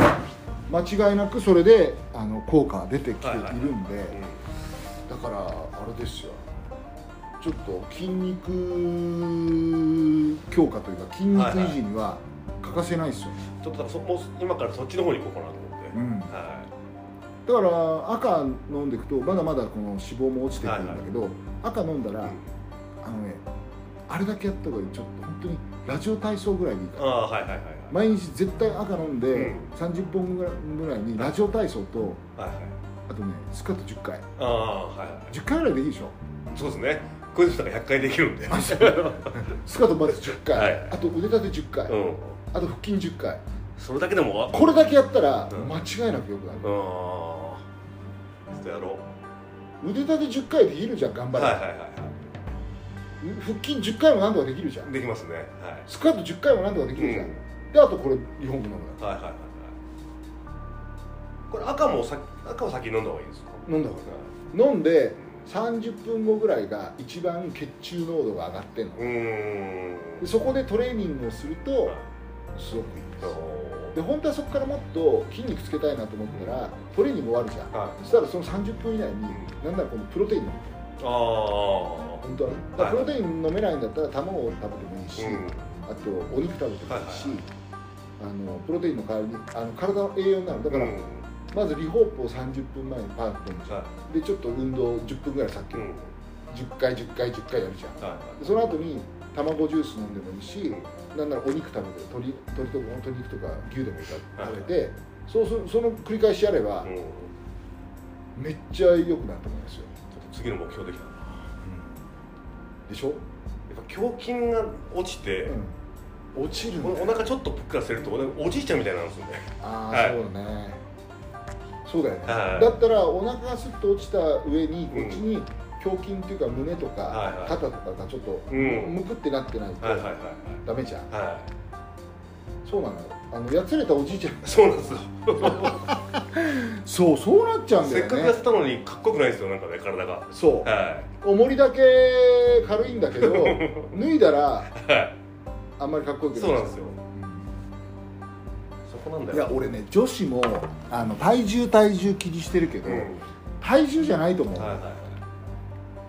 うん。間違いなくそれであの効果が出てきているんで、だからあれですよ。ちょっと筋肉強化というか筋肉維持には欠かせないですよ。ね、ちょっとだからそ今からそっちの方に行こうかなと思って、うん。はだから赤飲んでいくとまだまだこの脂肪も落ちてくるんだけど、赤飲んだら、い、あのねあれだけやった方がいい。ちょっと本当にラジオ体操ぐらいでいいから。ああはいはいはいはい。毎日絶対赤飲んで、うん。30本ぐらいぐらいにラジオ体操とはいはいあとねスクワット10回。ああはいはい。10回ぐらいでいいでしょ？そうですね。クイズとか100回できるんで。スクワットまず10回、はい。あと腕立て10回、うん。あと腹筋10回。それだけでもわこれだけやったらうん。間違いなくよくなる。うんちょっとやろ腕立て10回できるじゃん頑張れはいはいはいは腹筋10回もなんとかできるじゃん。いできますね。はい。スクワット10回もなんとかできるじゃん、うん。であとこれ日本語飲むだはいはいはいはい。これ赤もさ赤は先に飲んだ方がいいですか？飲んだ方がいい。飲んで30分後ぐらいが一番血中濃度が上がってんの。でそこでトレーニングをするとすごくいいです。で本当はそこからもっと筋肉つけたいなと思ったらトレーニング終わるじゃん。はい。そしたらその30分以内になんならこのプロテイン飲む。ああ本当はね。だプロテイン飲めないんだったら卵を食べてもいいし、うん。あとお肉食べてもいいし、はい。あのプロテインの代わりにあの体の栄養になる。だから、うんまずリホープを30分前にパーッと飲むじゃん。はでちょっと運動10分ぐらいさっきうん。10回10回10回やるじゃん。はいでその後に卵ジュース飲んでもいいし、なんならお肉食べて鶏鶏とか鶏肉とか牛でもいいから食べて、そうするその繰り返しやればうん、ちょめっちゃ良くなると思いますよ、っと次の目標できた。なでしょ、やっぱ胸筋が落ちて、うん、落ちるんだお腹ちょっとぷっくらせるとおじいちゃんみたいになるんですよね。ああ、はい。そうだねそうだよね、はい。だったらお腹がスッと落ちた上にこうん。っちに胸筋っていうか胸とか肩とかがちょっとうんむくってなってないとダメじゃん、そうなのよあのやつれたおじいちゃんいそうなんですよそうそうなっちゃうんだよせっかくやっねてたのにかっこよくないですよなんかね体がそうは重りだけ軽いんだけど脱いだらいはいあんまりかっこよくないそうなんですよなんだよ。いや俺ね女子もあの体重体重気にしてるけど、うん。体重じゃないと思う、はいはいはい。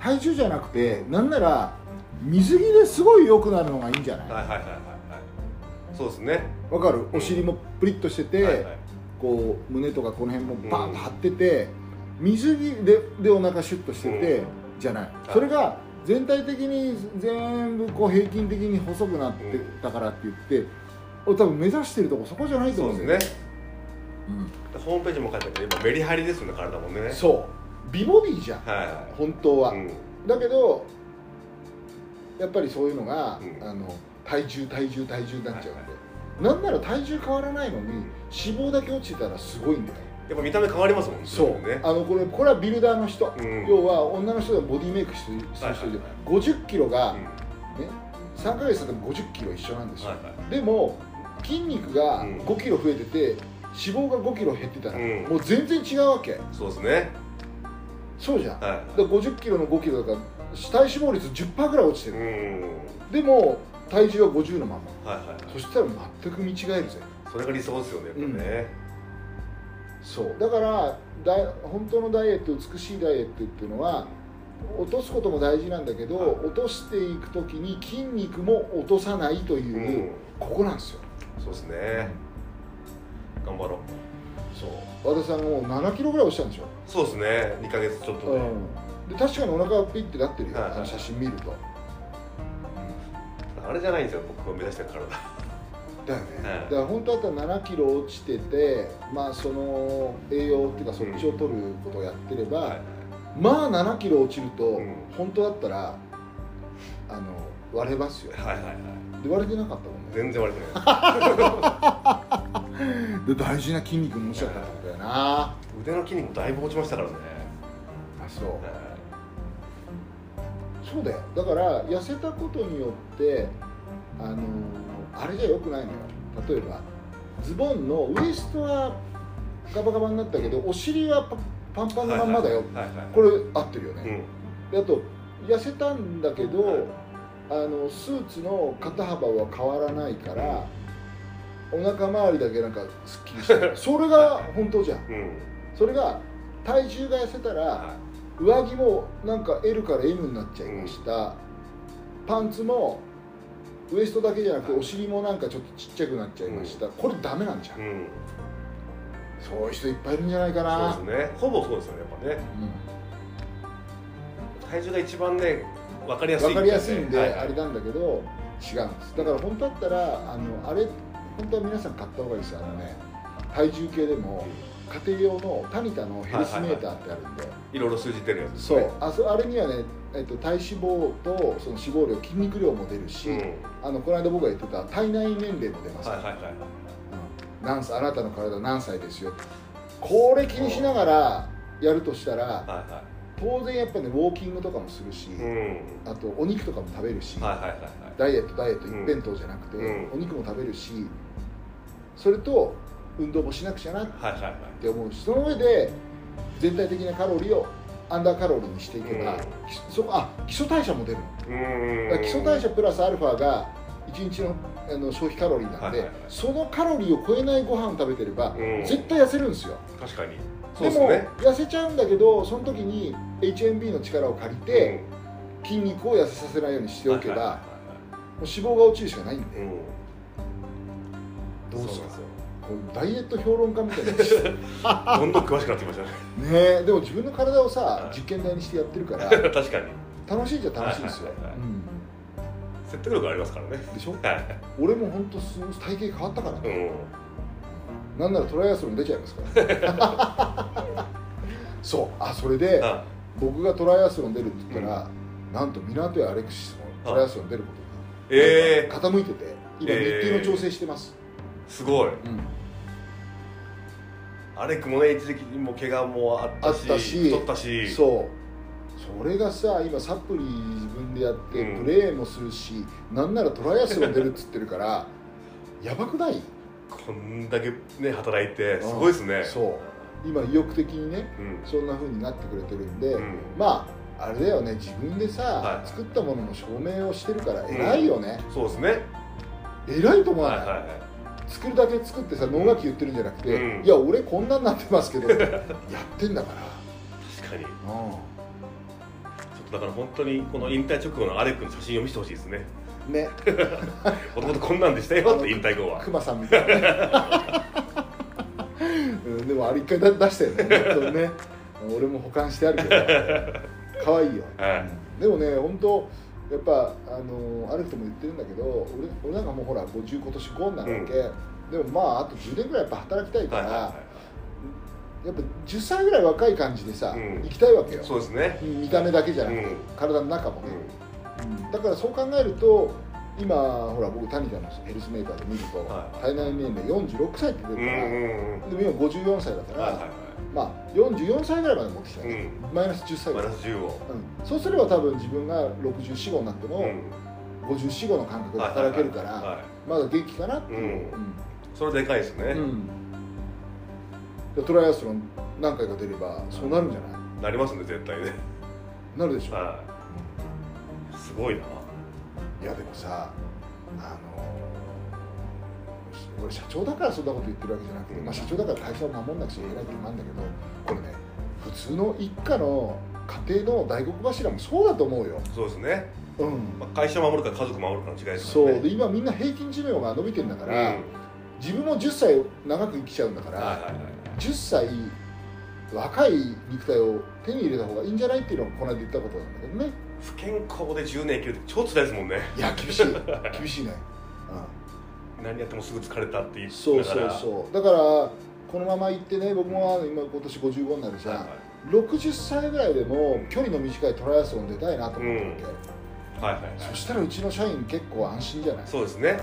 体重じゃなくてなんなら水着ですごい良くなるのがいいんじゃない？わ、はいはいはいはいはい。そうですね。かる？お尻もプリッとしてて、はいはい。こう胸とかこの辺もバーンと張ってて、水着ででお腹シュッとしてて、うん。じゃない。それが全体的に全部こう平均的に細くなってたからって言って俺多分目指してるとこそこじゃないと思うんだよですね。うん。ホームページも書いてあって今メリハリですよね体もね。そう。美ボディじゃん。はい。は本当は、いうん。だけどやっぱりそういうのが、うん。あの体重体重体重になっちゃうんで、なんなら体重変わらないのに脂肪だけ落ちてたらすごいんだよ。やっぱ見た目変わりますもんね。そう。ね。あのこれこれはビルダーの人、うん。要は女の人でボディメイクするする人で、50キロが、うん。ね3ヶ月でも50キロ一緒なんですよ、はいはい。でも筋肉がうん。5キロ増えてて脂肪が5キロ減ってたら、うん。もう全然違うわけ。そうですね。そうじゃん、はい。だから50キロの5キロだから体脂肪率10%ぐらい落ちてる、うん。でも体重は50のまま。はいはいはい。そしたら全く見違えるぜ。それが理想ですよねやっぱね。そう。だからだい本当のダイエット美しいダイエットっていうのは落とすことも大事なんだけど、はい。落としていく時に筋肉も落とさないという、うん。ここなんですよそうですね。頑張ろう。そう。和田さんがもう7キロぐらい落ちたんでしょ、そうですね。2ヶ月ちょっとで。で確かにお腹がピッてなってるよ、はいはい。あの写真見ると。あれじゃないんですよ。僕が目指してる体。だよね、はい。だから本当だったら7キロ落ちててまあその栄養っていうかそっちを取ることをやってれば、はいまあ7キロ落ちると、うん。本当だったらあの割れますよ。はいはいはい。で割れてなかったもんね全然悪くない。で大事な筋肉も落ちちゃったってことだよな。あ腕の筋肉もだいぶ落ちましたからね。そう。はそうだよ。だから痩せたことによってあのあれじゃよくないのよ。例えばズボンのウエストはガバガバになったけどお尻はパパンパンのまんまだよ、はいはい。これ合ってるよね、うん。であと痩せたんだけど、はいあのスーツの肩幅は変わらないからお腹周りだけなんかすっきりしてる。それが本当じゃん。うん。それが体重が痩せたらは上着もなんか L から M になっちゃいました、パンツもウエストだけじゃなくてお尻もなんかちょっとちっちゃくなっちゃいました、これダメなんじゃん、いうん。そういう人いっぱいいるんじゃないかな。そうですね。ほぼそうですよねやっぱね。体重が一番ね分かりやすい。分かりやすいんではい。はいあれなんだけど違うんです。だから本当だったらあのあれ本当は皆さん買った方がいいですよ。あのね体重計でも家庭用のタニタのヘルスメーターってあるんで、いろいろ数字出るやつですね。そう。あそあれにはね、えっと、体脂肪とその脂肪量筋肉量も出るし、うん。あのこの間僕が言ってた体内年齢も出ます。から、はいはいはい。うん。あなたの体何歳ですよこれ気にしながらやるとしたらはいは当然やっぱねウォーキングとかもするし、いうん。あとお肉とかも食べるし、はいはいはいはい。ダイエットダイエットうん一辺倒じゃなくて、うん。お肉も食べるしそれと運動もしなくちゃなっはいはいはい。て思うしその上で全体的なカロリーをアンダーカロリーにしていけば、うん。きそあ基礎代謝も出るの。うん。だから基礎代謝プラスアルファが1日のあの消費カロリーなんで、はいはいはい。そのカロリーを超えないご飯を食べてれば、うん。絶対痩せるんですよ。確かにでもですね。痩せちゃうんだけどその時に HMB の力を借りて、筋肉を痩せさせないようにしておけば、はいはいもう脂肪が落ちるしかないんで、はいはいどうすか？ダイエット評論家みたいにな どんどん詳しくなってきましたね。えでも自分の体をさ、はい実験台にしてやってるから 確かに。楽しいじゃ楽しいですよ、はいはいはいはい。うん。説得力ありますからね。でしょ？はい。俺も本当体型変わったから。うね、んなんならトライアスロン出ちゃいますから。そう。あそれでは僕がトライアスロン出るって言ったら、なんと港やアレクシスもトライアスロン出ることえが傾いてて今えー。日程の調整してます、ー、すごい。うん。アレクもね一時期にも怪我もあったしあったし太ったし。そう。それがさ今サプリ自分でやってうん。プレーもするし、なんならトライアスロン出るっつってるからやばくない？こんだけね働いてすごいですね。そう。今意欲的にねうん。そんな風になってくれてるんで、うん。まああれだよね自分でさ、はい。作ったものの証明をしてるから偉いよね、そうですね。偉いと思わない、はいはいはい。作るだけ作ってさ能書き言ってるんじゃなくて、うん。いや俺こんなんなってますけど やってんだから。確かに。ちょうっとだから本当にこの引退直後のアレクの写真を見せてほしいですね。んね。もともとこんなんでしたよって引退後は。クマさんみたいなね、うん、でもあれ一回だ出したよね。本当にね。俺も保管してあるけど。可愛いよ、はい。でもね本当やっぱあのアレクとも言ってるんだけど俺俺なんかもうほら50今年5になるわけ、でもまああと10年ぐらいやっぱ働きたいから、はいはいはやっぱ10歳ぐらい若い感じでさ、うん。行きたいわけよ。いそうですね。見た目だけじゃなくて、うん。体の中もうね、んだからそう考えると今ほら僕タニタのヘルスメーカーで見ると、は体内年齢46歳って出うんるから、うんうん。でも今54歳だから、はいはいはまあ44歳ぐらいまで持ってきたい？ね、うん。マイナス10歳ぐらい、マイナス10をうん、そうすれば多分自分が64になっても、うん。54の感覚で働けるから、はいはいはいまだ元気かなっていう、うん。それでかいですね。うん。トライアスロン何回か出ればそうなるんじゃない、なりますね絶対ね。なるでしょ、はいすごいな。いやでもさあの俺社長だからそんなこと言ってるわけじゃなくて、まあ、社長だから会社を守んなくちゃいけないっていうのもあるんだけどこれね普通の一家の家庭の大黒柱もそうだと思うよ、そうですね、うん。まあ、会社守るか家族守るかの違いですそうもんねで今みんな平均寿命が伸びてんだから、うん。自分も10歳長く生きちゃうんだから、はいはいはい10歳若い肉体を手に入れた方がいいんじゃないっていうのをこの間言ったことなんだけどね不健康で10年生きるって超辛いですもんね。いや厳しい。厳しいね、うん。何やってもすぐ疲れたって言ってそうそうそう。だからこのまま行ってね僕も今今年55になるじゃん、はい60歳ぐらいでも距離の短いトライアスロン出たいなと思ってるわけ、はいはいはいそしたらうちの社員結構安心じゃないそうですね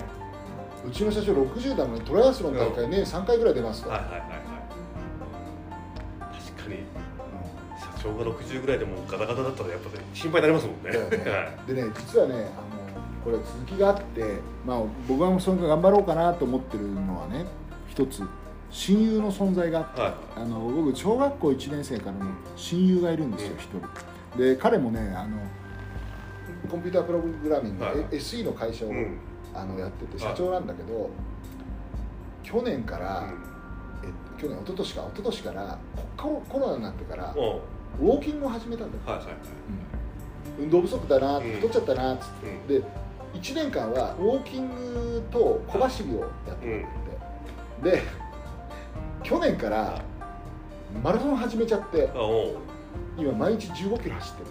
うちの社長60なのにトライアスロン大会年3回ぐらい出ますと、はいはいはい社長が60ぐらいでもうガタガタだったらやっぱり心配になりますもんね。ね。はい。でね実はねあのこれ続きがあって、まあ、僕はそれ頑張ろうかなと思ってるのはね一つ親友の存在があって、はい。あの僕小学校1年生からの親友がいるんですようん。一、人。で彼もねあのコンピュータープログラミング、はい。SE の会社を、うん。あのやっててはい。社長なんだけど、去年から、うん。え去年一昨年か一昨年からココロナになってからウォーキングを始めたんだよ、はいはいはい。運動不足だな、うん。太っちゃったなっつって。うん。で1年間はウォーキングと小走りをやってたんだって、で去年からマラソン始めちゃって。今毎日1 5キロ走ってる。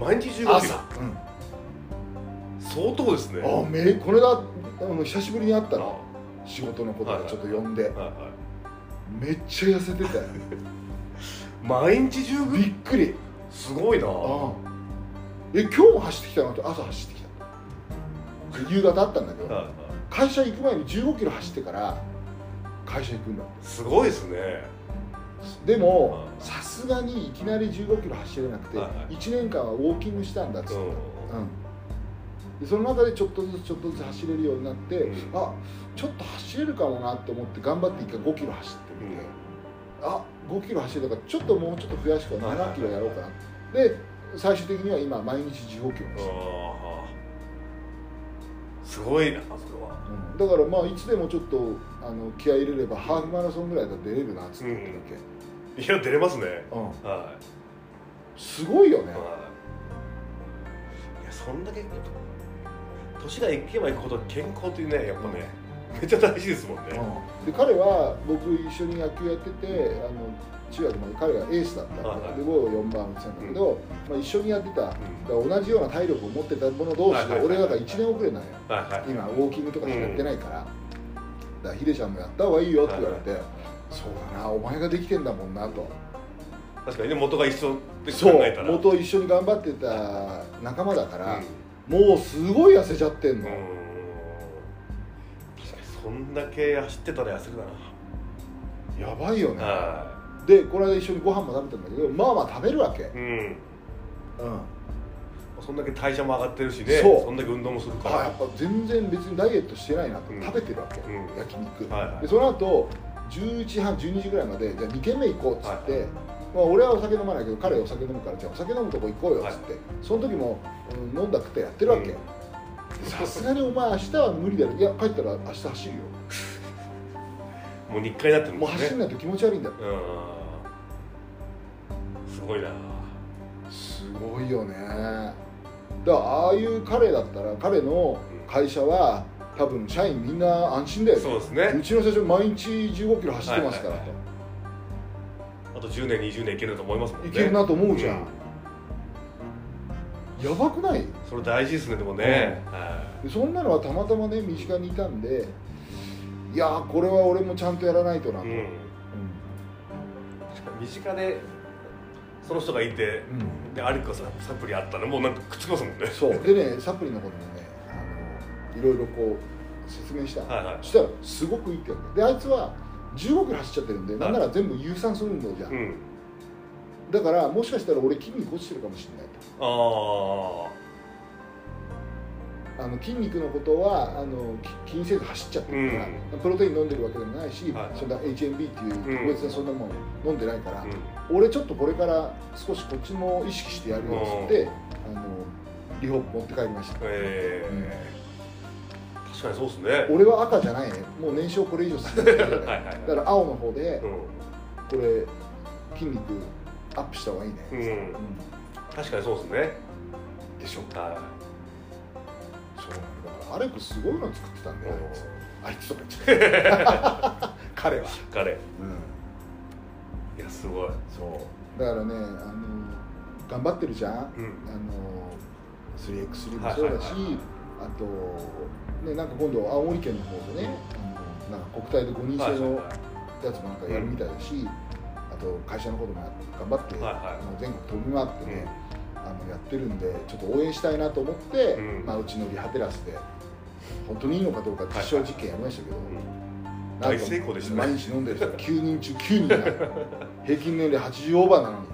毎日15キロ？朝、うん。相当ですね。あめこれだあの久しぶりに会ったあ。の仕事のことでちょっと呼んで、はいはい。めっちゃ痩せてたよ 毎日15びっくり。すごいな。ああ。え今日も走ってきたの？って朝走ってきた。夕方あったんだけど、はいはい。会社行く前に1 5キロ走ってから会社行くんだ。すごいですね。でもうん。さすがにいきなり1 5キロ走れなくてはいはい。1年間はウォーキングしたんだっつって、うん。うん。でその中でちょっとずつちょっとずつ走れるようになって、うん。あちょっと走れるかもなって思って頑張って1回5キロ走ってみて、あ5キロ走れたからちょっともうちょっと増やしてはいはい7キロやろうかな、で最終的には今毎日15キロです、すごいなそれは。うん。だからまあいつでもちょっとあの気合い入れればハーフマラソンぐらいだったら出れるなっつって言ってるわけ、いや出れますね。うん。はすごいよね。い、はい、いやそんだけ年がいけばいくほど健康っていうねやっぱねめっちゃ大事ですもんね、で彼は僕一緒に野球やっててあの中学まで彼がエースだった。んで,、はいはい。で僕は4番打ってたんだけど、まあ、一緒にやってた、だから同じような体力を持ってた者同士で、はいはいはい俺だから1年遅れなんよはいはい。今ウォーキングとかしかやってないから、だからヒデちゃんもやった方がいいよって言われて、そうだなお前ができてんだもんなと。確かにね元が一緒って考そうえたら。元一緒に頑張ってた仲間だから、うん。もうすごい痩せちゃってんの、うんだけ走ってたら痩せるだやばいよね、なはでこの間一緒にご飯も食べたんだけどまあまあ食べるわけ、いうん。うん。そんだけ代謝も上がってるしね。そんだけ運動もするかあらやっぱ全然別にダイエットしてないなと、うん。食べてるわけ、うん。焼肉、はいはい。でその後11時半12時ぐらいまでじゃあ2軒目行こうっつって、はいまあ、俺はお酒飲まないけど彼はお酒飲むからじゃあお酒飲むとこ行こうよっつって、その時も、うん飲んだくってやってるわけ。うんさすがにお前明日は無理だよ。いや帰ったら明日走るよ。もう日課になってるんもう走んないと気持ち悪いんだよ。うん。すごいな。すごいよね。だからああいう彼だったら彼の会社は多分社員みんな安心だよね。そうですね。うちの社長毎日15キロ走ってますから。と、はいはい。あと10年20年いけると思いますもんね。いけるなと思うじゃん、うやばくない？それ大事ですねでもね、はでそんなのはたまたまね身近にいたんでいやーこれは俺もちゃんとやらないとなと、いうん。確かに身近でその人がいて、うん。でアリコさサプリあったらもうなんかくっつきますもんね。そう。でねサプリのこともねあのいろいろこう説明した。の、はいはい。そしたらすごくいいって言うんであいつは15キロ走っちゃってるんで、い。なんなら全部有酸素運動じゃん、うんだからもしかしたら俺筋肉落ちてるかもしれないと。ああの筋肉のことはあのき気にせず走っちゃってるから、プロテイン飲んでるわけでもないし、はいはい。そんな HMB っていう特別なそんなもん飲んでないから、あ、うん。俺ちょっとこれから少しこっちも意識してやるよっつってあのリホ持って帰りました。ええ確かにそうですね。俺は赤じゃないね。もう燃焼これ以上進んでな いはいはい。だから青の方でうこれ筋肉アップした方がいいね、ん、うん、うん確かにそうですね。でしょ。はそうだからアレクすごいの作ってたんいだよ。あいつとか言っちゃった。彼は、彼。うん。いやすごい。そう。だからねあの頑張ってるじゃん、うん。あの 3x3 もそうだし、はいはいはい。あと、ね、なんか今度青森県の方でね、あのなんか国体で5人制のはい。やつもなんかやるみたいだし、あと会社のことも頑張って、はいはい。あの全国飛び回ってね、あのやってるんでちょっと応援したいなと思って、うん。まあ、うちのリハテラスで本当にいいのかどうか実証実験やりましたけど、うん。なんか大成功でしたね。毎日飲んでる人が9人中9人いない平均年齢80オーバーなのにい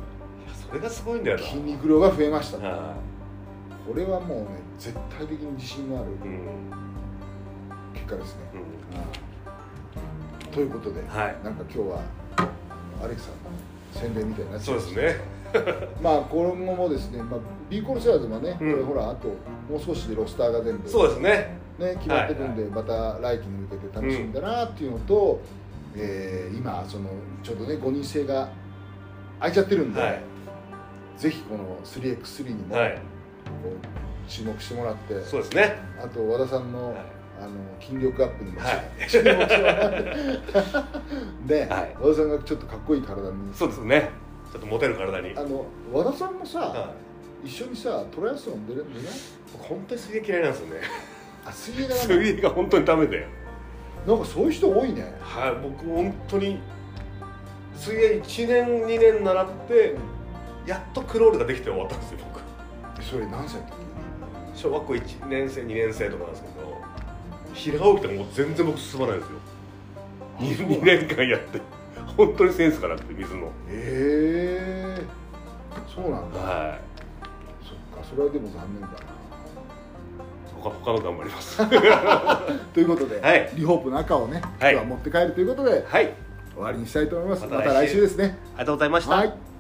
やそれがすごいんだよな。筋肉量が増えました。はこれはもうね絶対的に自信のあるいうん。結果ですね、うん。はい。ということで、はい。なんか今日はあのアレクさんの宣伝みたいになっちゃいうましたそですね。まあ今後もですね、まあ、B コールセラーズもね、うん。これほらあともう少しでロスターが全部そうですね。ね、決まってくんで、また来季に向けて楽しみだなっていうのと、えー今そのちょうどね5人制が空いちゃってるんで、はい。ぜひこの 3x3 にも、はい。注目してもらってそうですね。あと和田さんの,、はいあの筋力アップにも、はい。注目してもらって。で、はい。和田さんがちょっとかっこいい体に。そうですね。ちょっとモテる体に。あの和田さんもさ、はい。一緒にさトライアスロン出れ出ない？本当に水泳嫌いなんですよね。あ水泳がダ水メ泳が本当にダメで。なんかそういう人多いね。はい僕本当に水泳1年2年習ってやっとクロールができて終わったんですよ僕。それ何歳の時？小学校1年生2年生とかなんですけど平泳ぎとかもう全然僕進まないんですよ。2, 年間やって。本当にセンスがなくて水の。へえそうなんだ。はい。そっかそれはでも残念だな。他他の頑張ります。ということで、はい。リホープの赤をね、今日は持って帰るということで、はい。終わりにしたいと思います。また来週ですね。ありがとうございました、はい